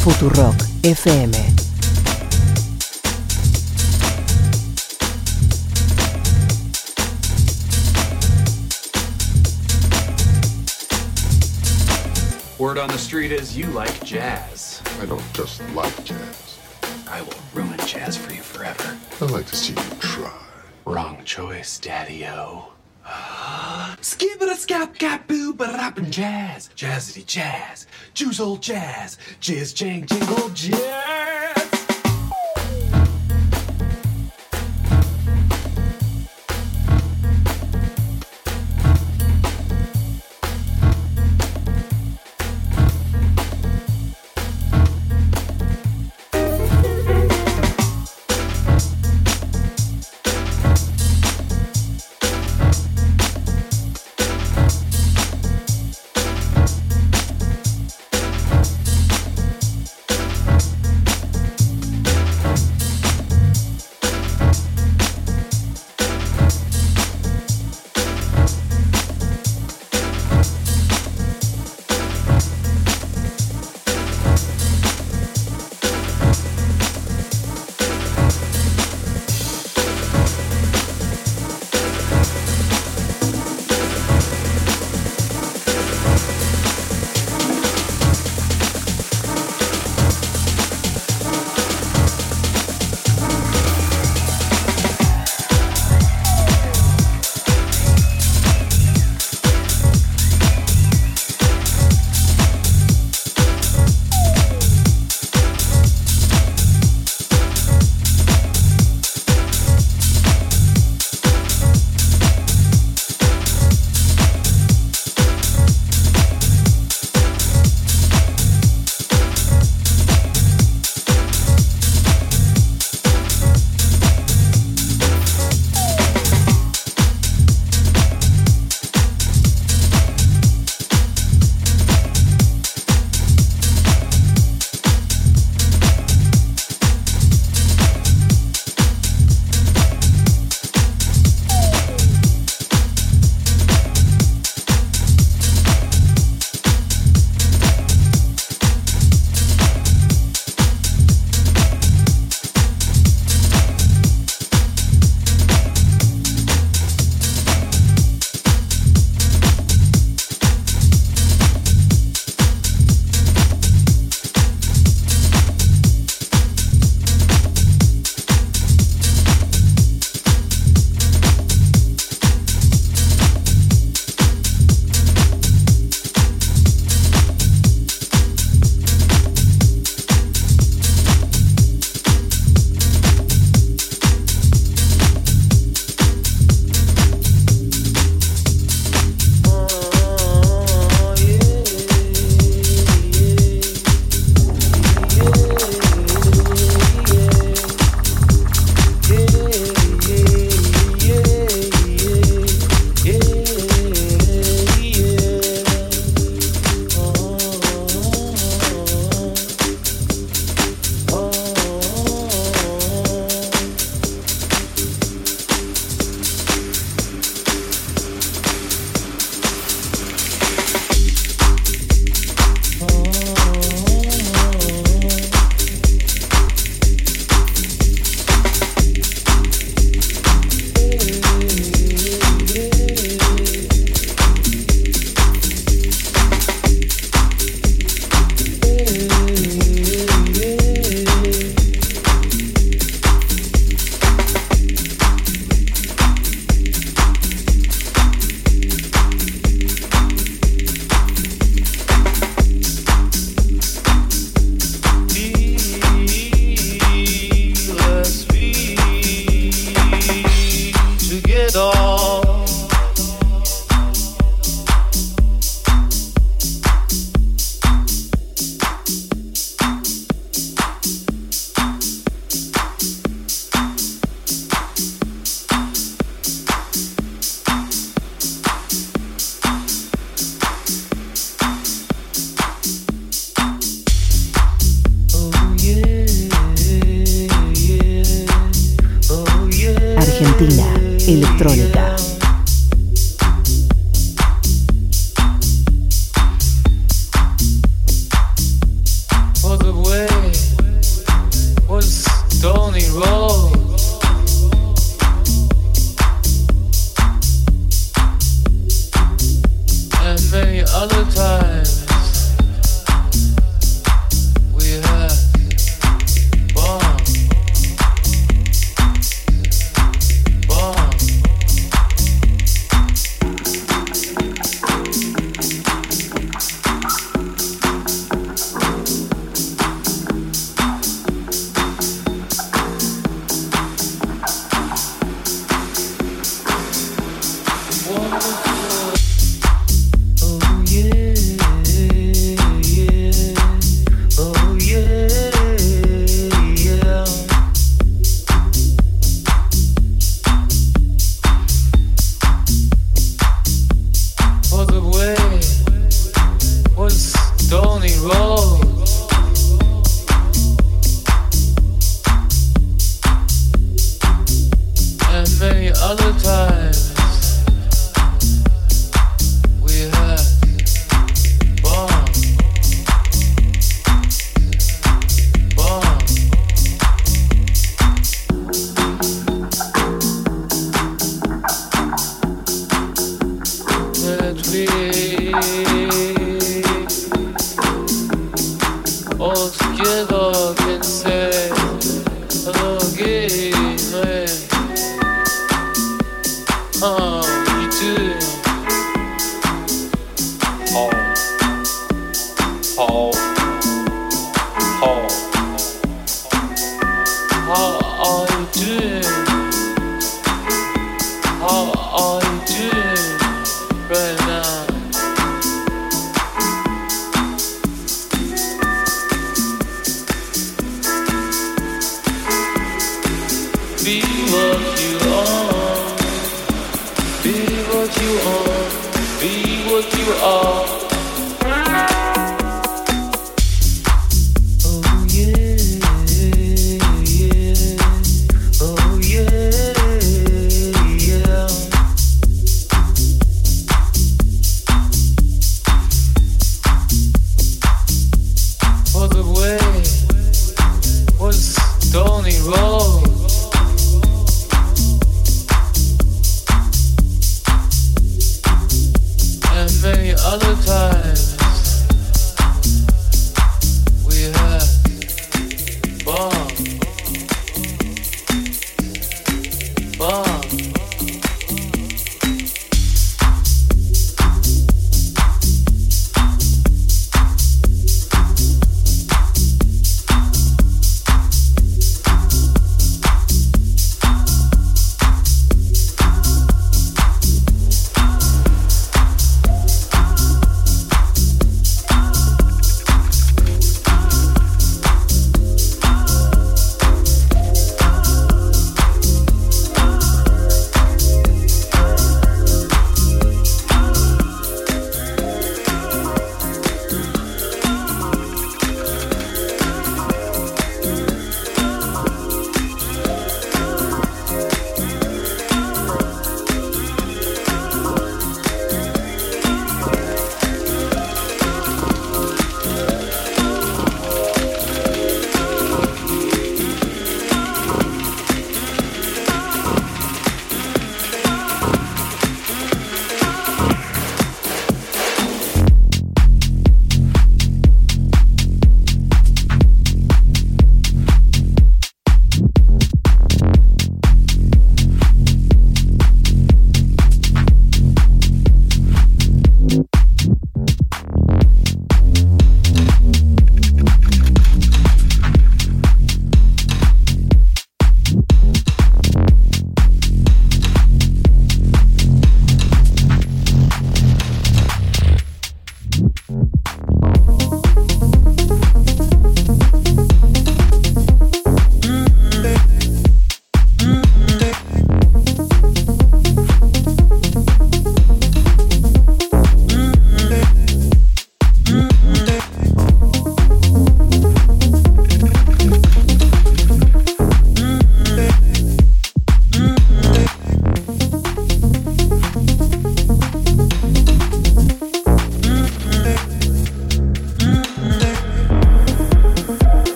Futurock FM. Word on the street is you like jazz. I don't just like jazz. I will ruin jazz for you forever. I'd like to see you try. Wrong choice, Daddy-O. Skibbity scap cap boo but rapping jazz. Jazzity jazz. Juice old jazz. Jizz jang jingle jazz.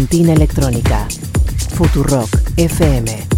Argentina Electrónica. Futurock FM.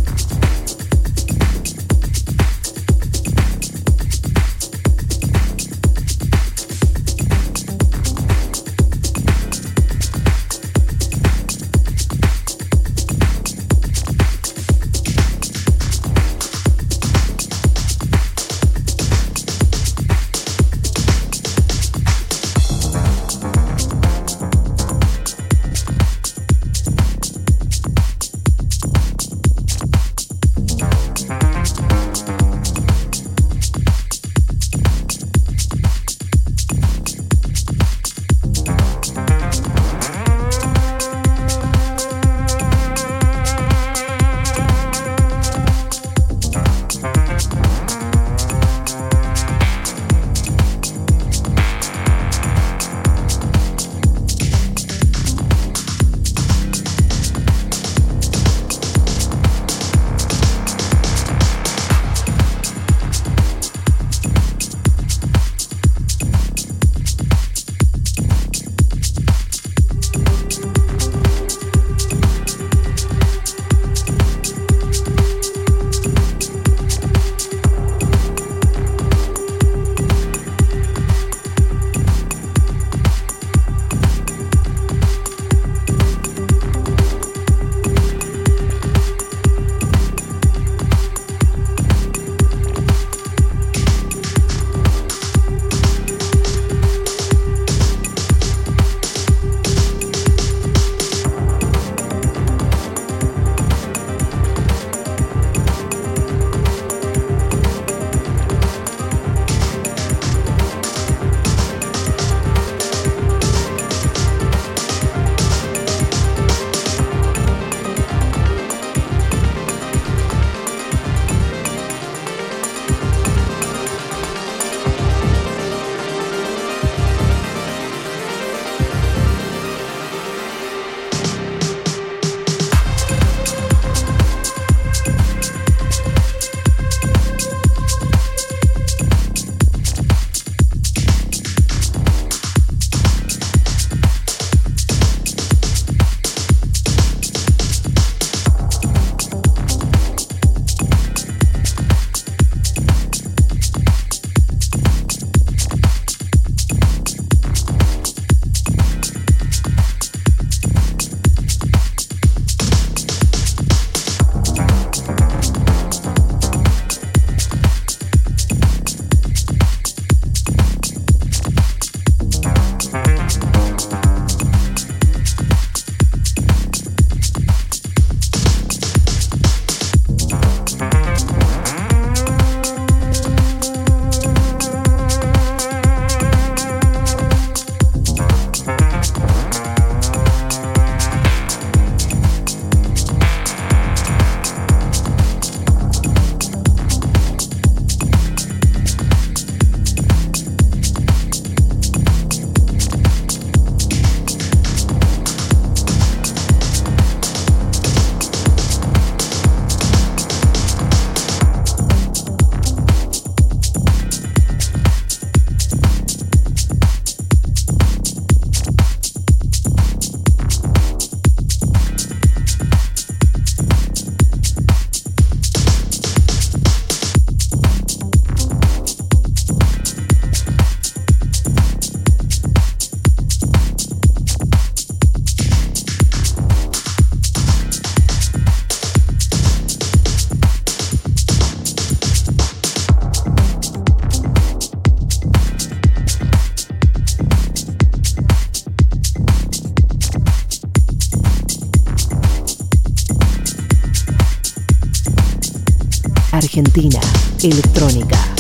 Argentina Electrónica.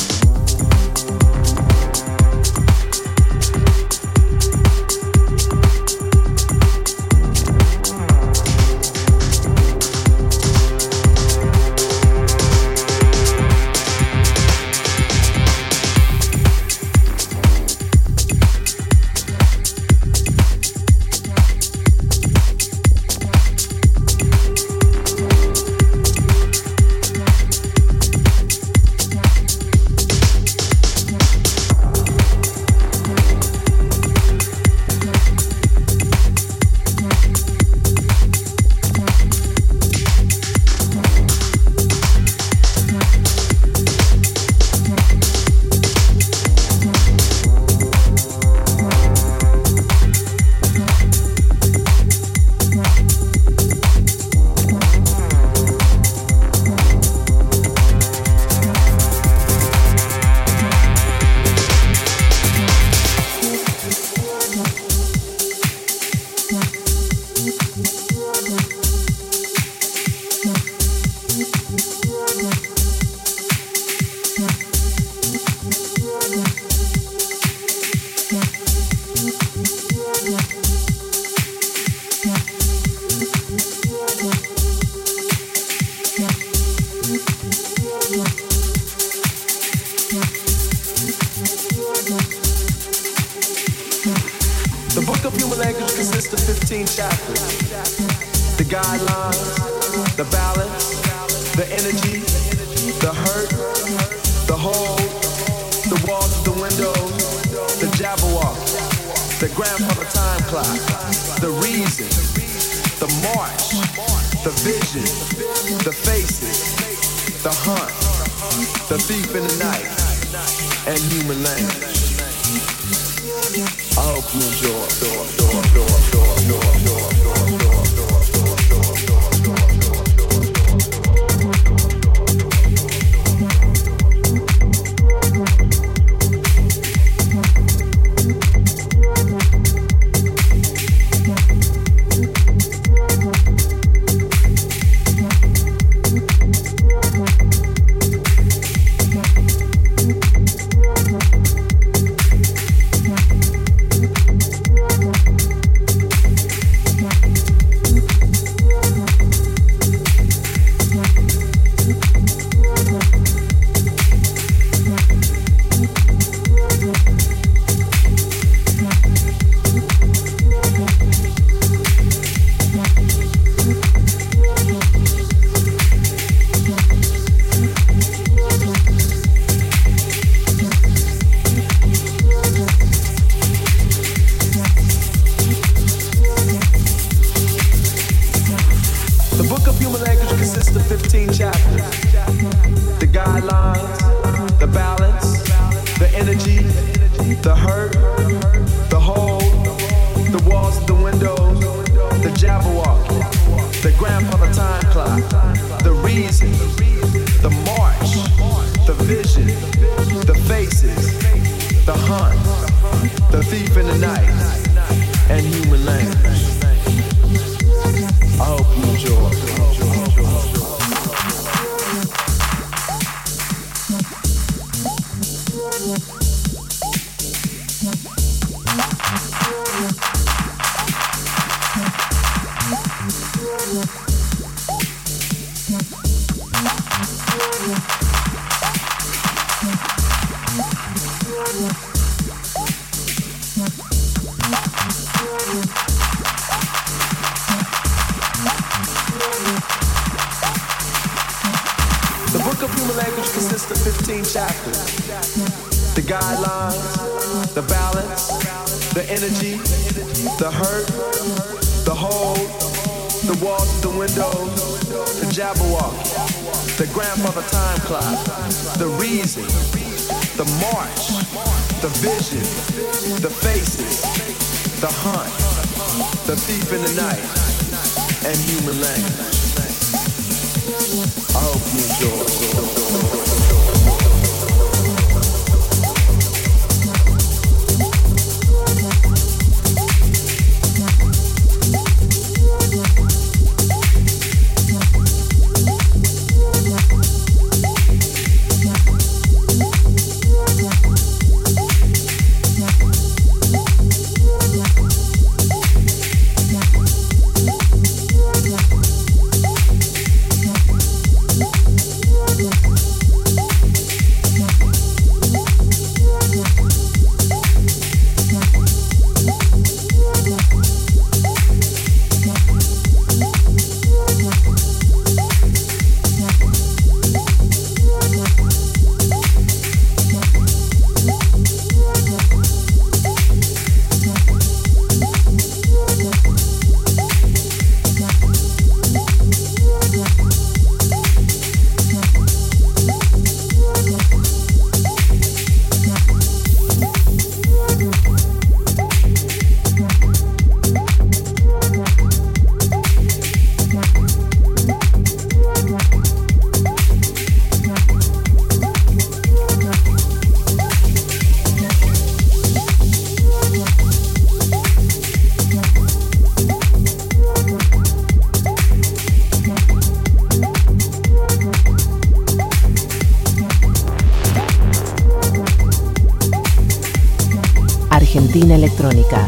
Argentina Electrónica.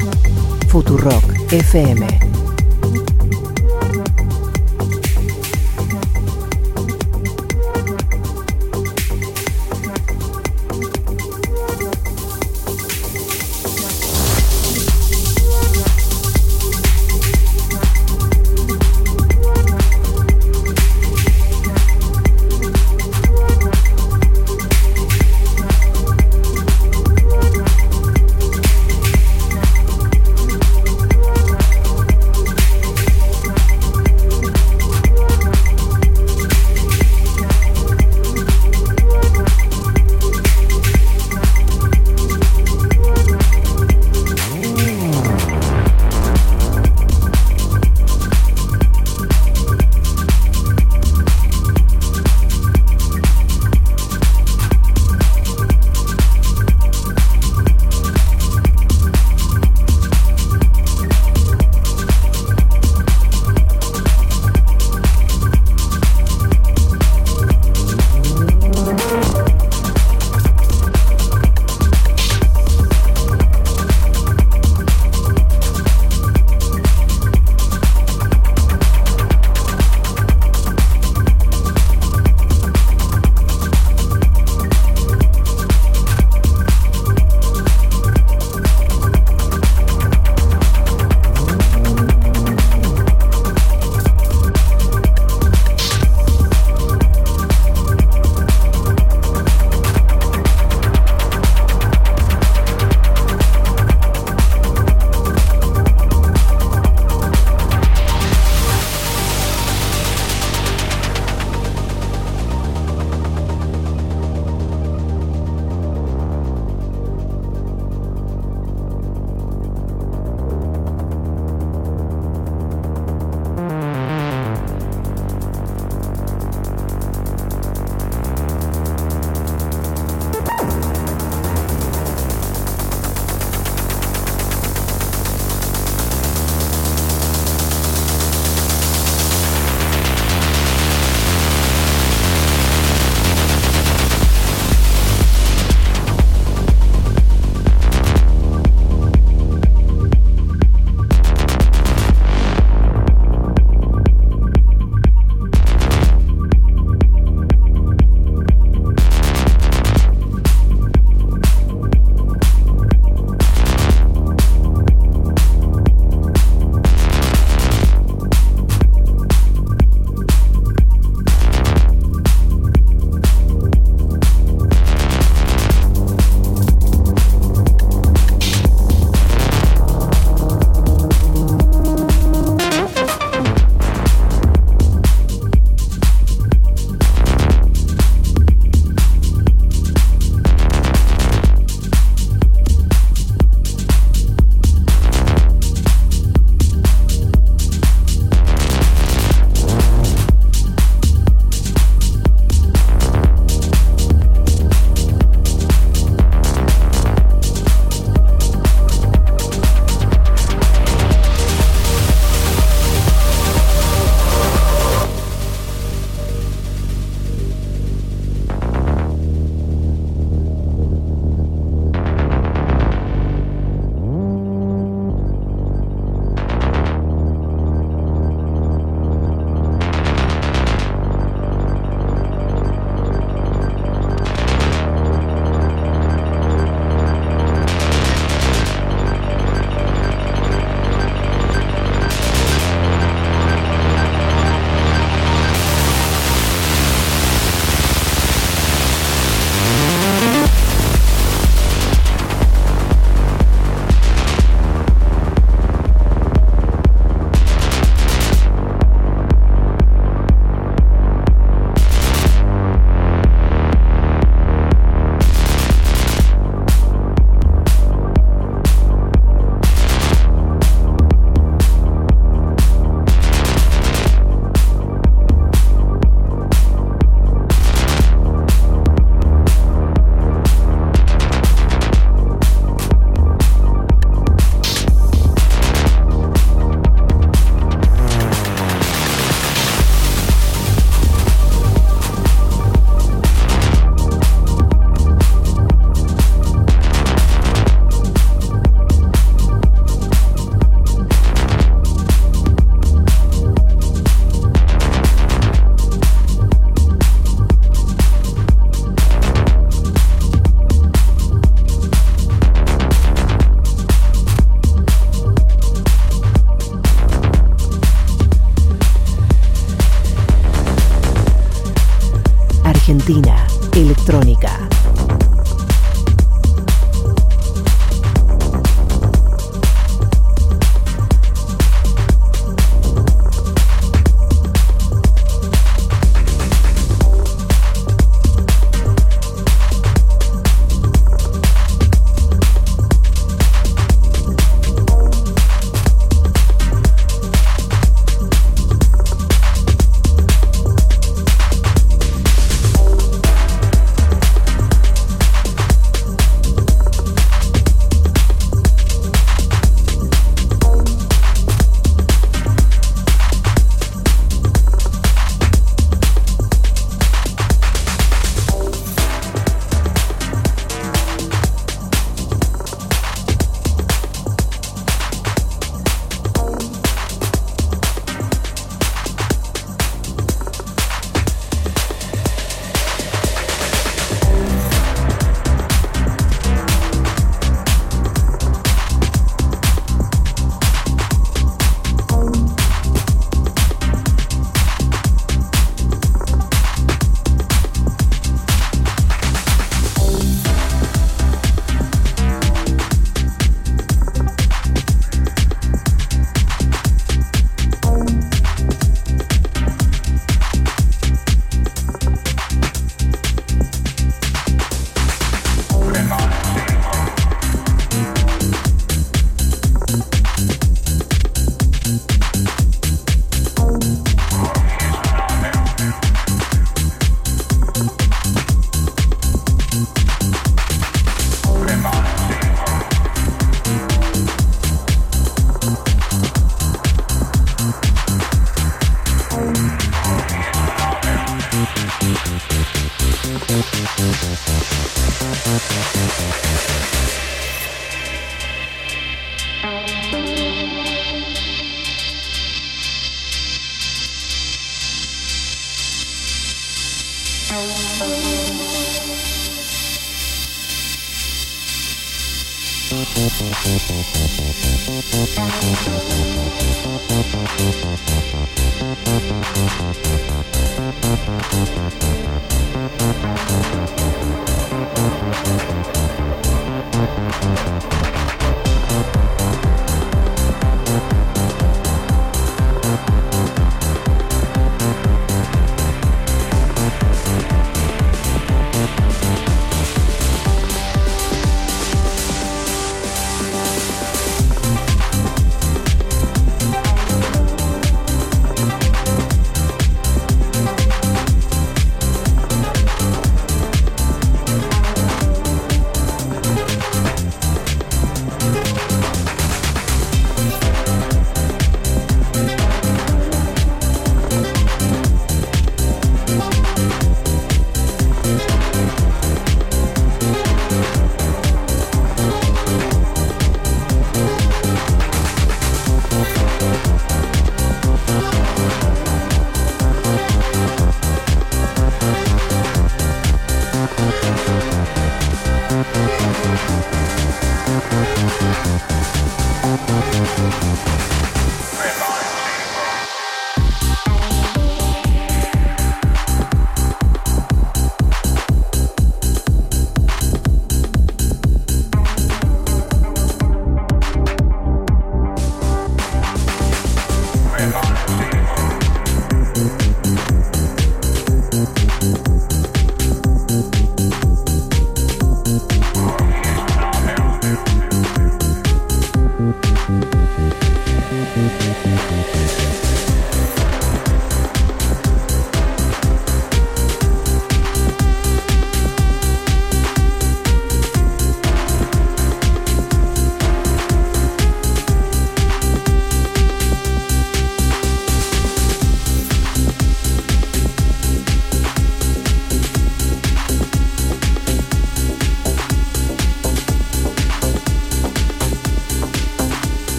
Futurock FM.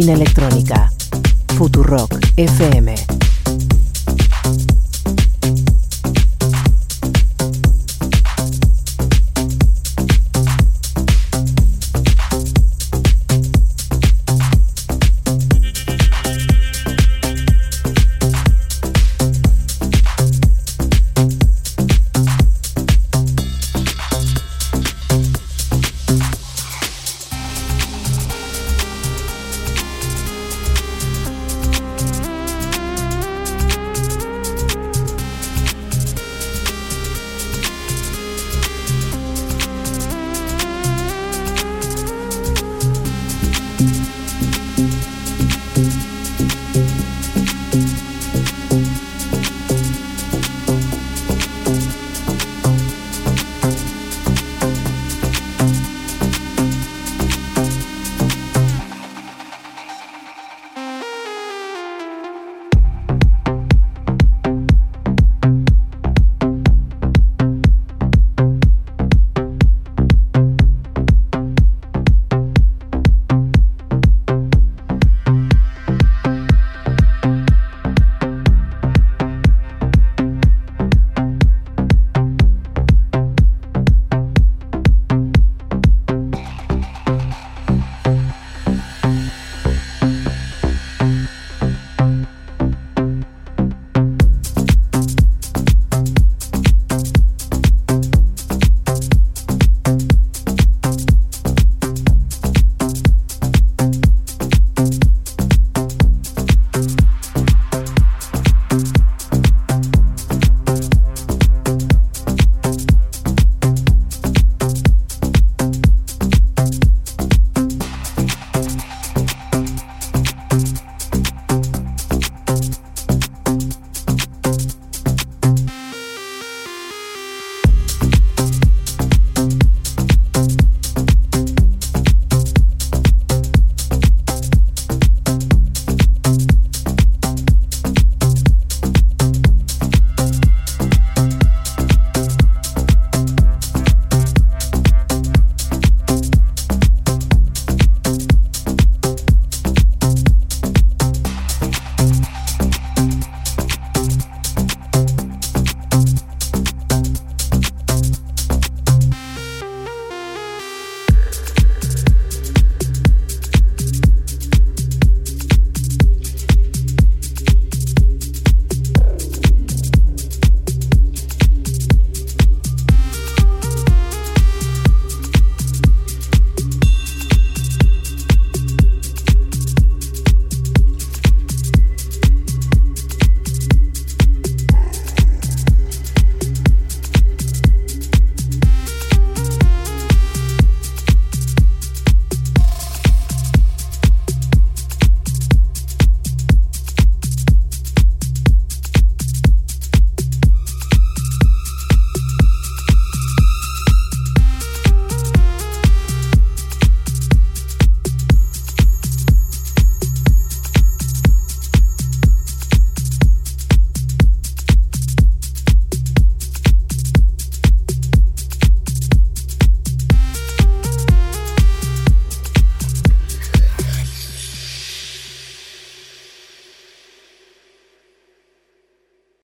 Argentina Electrónica.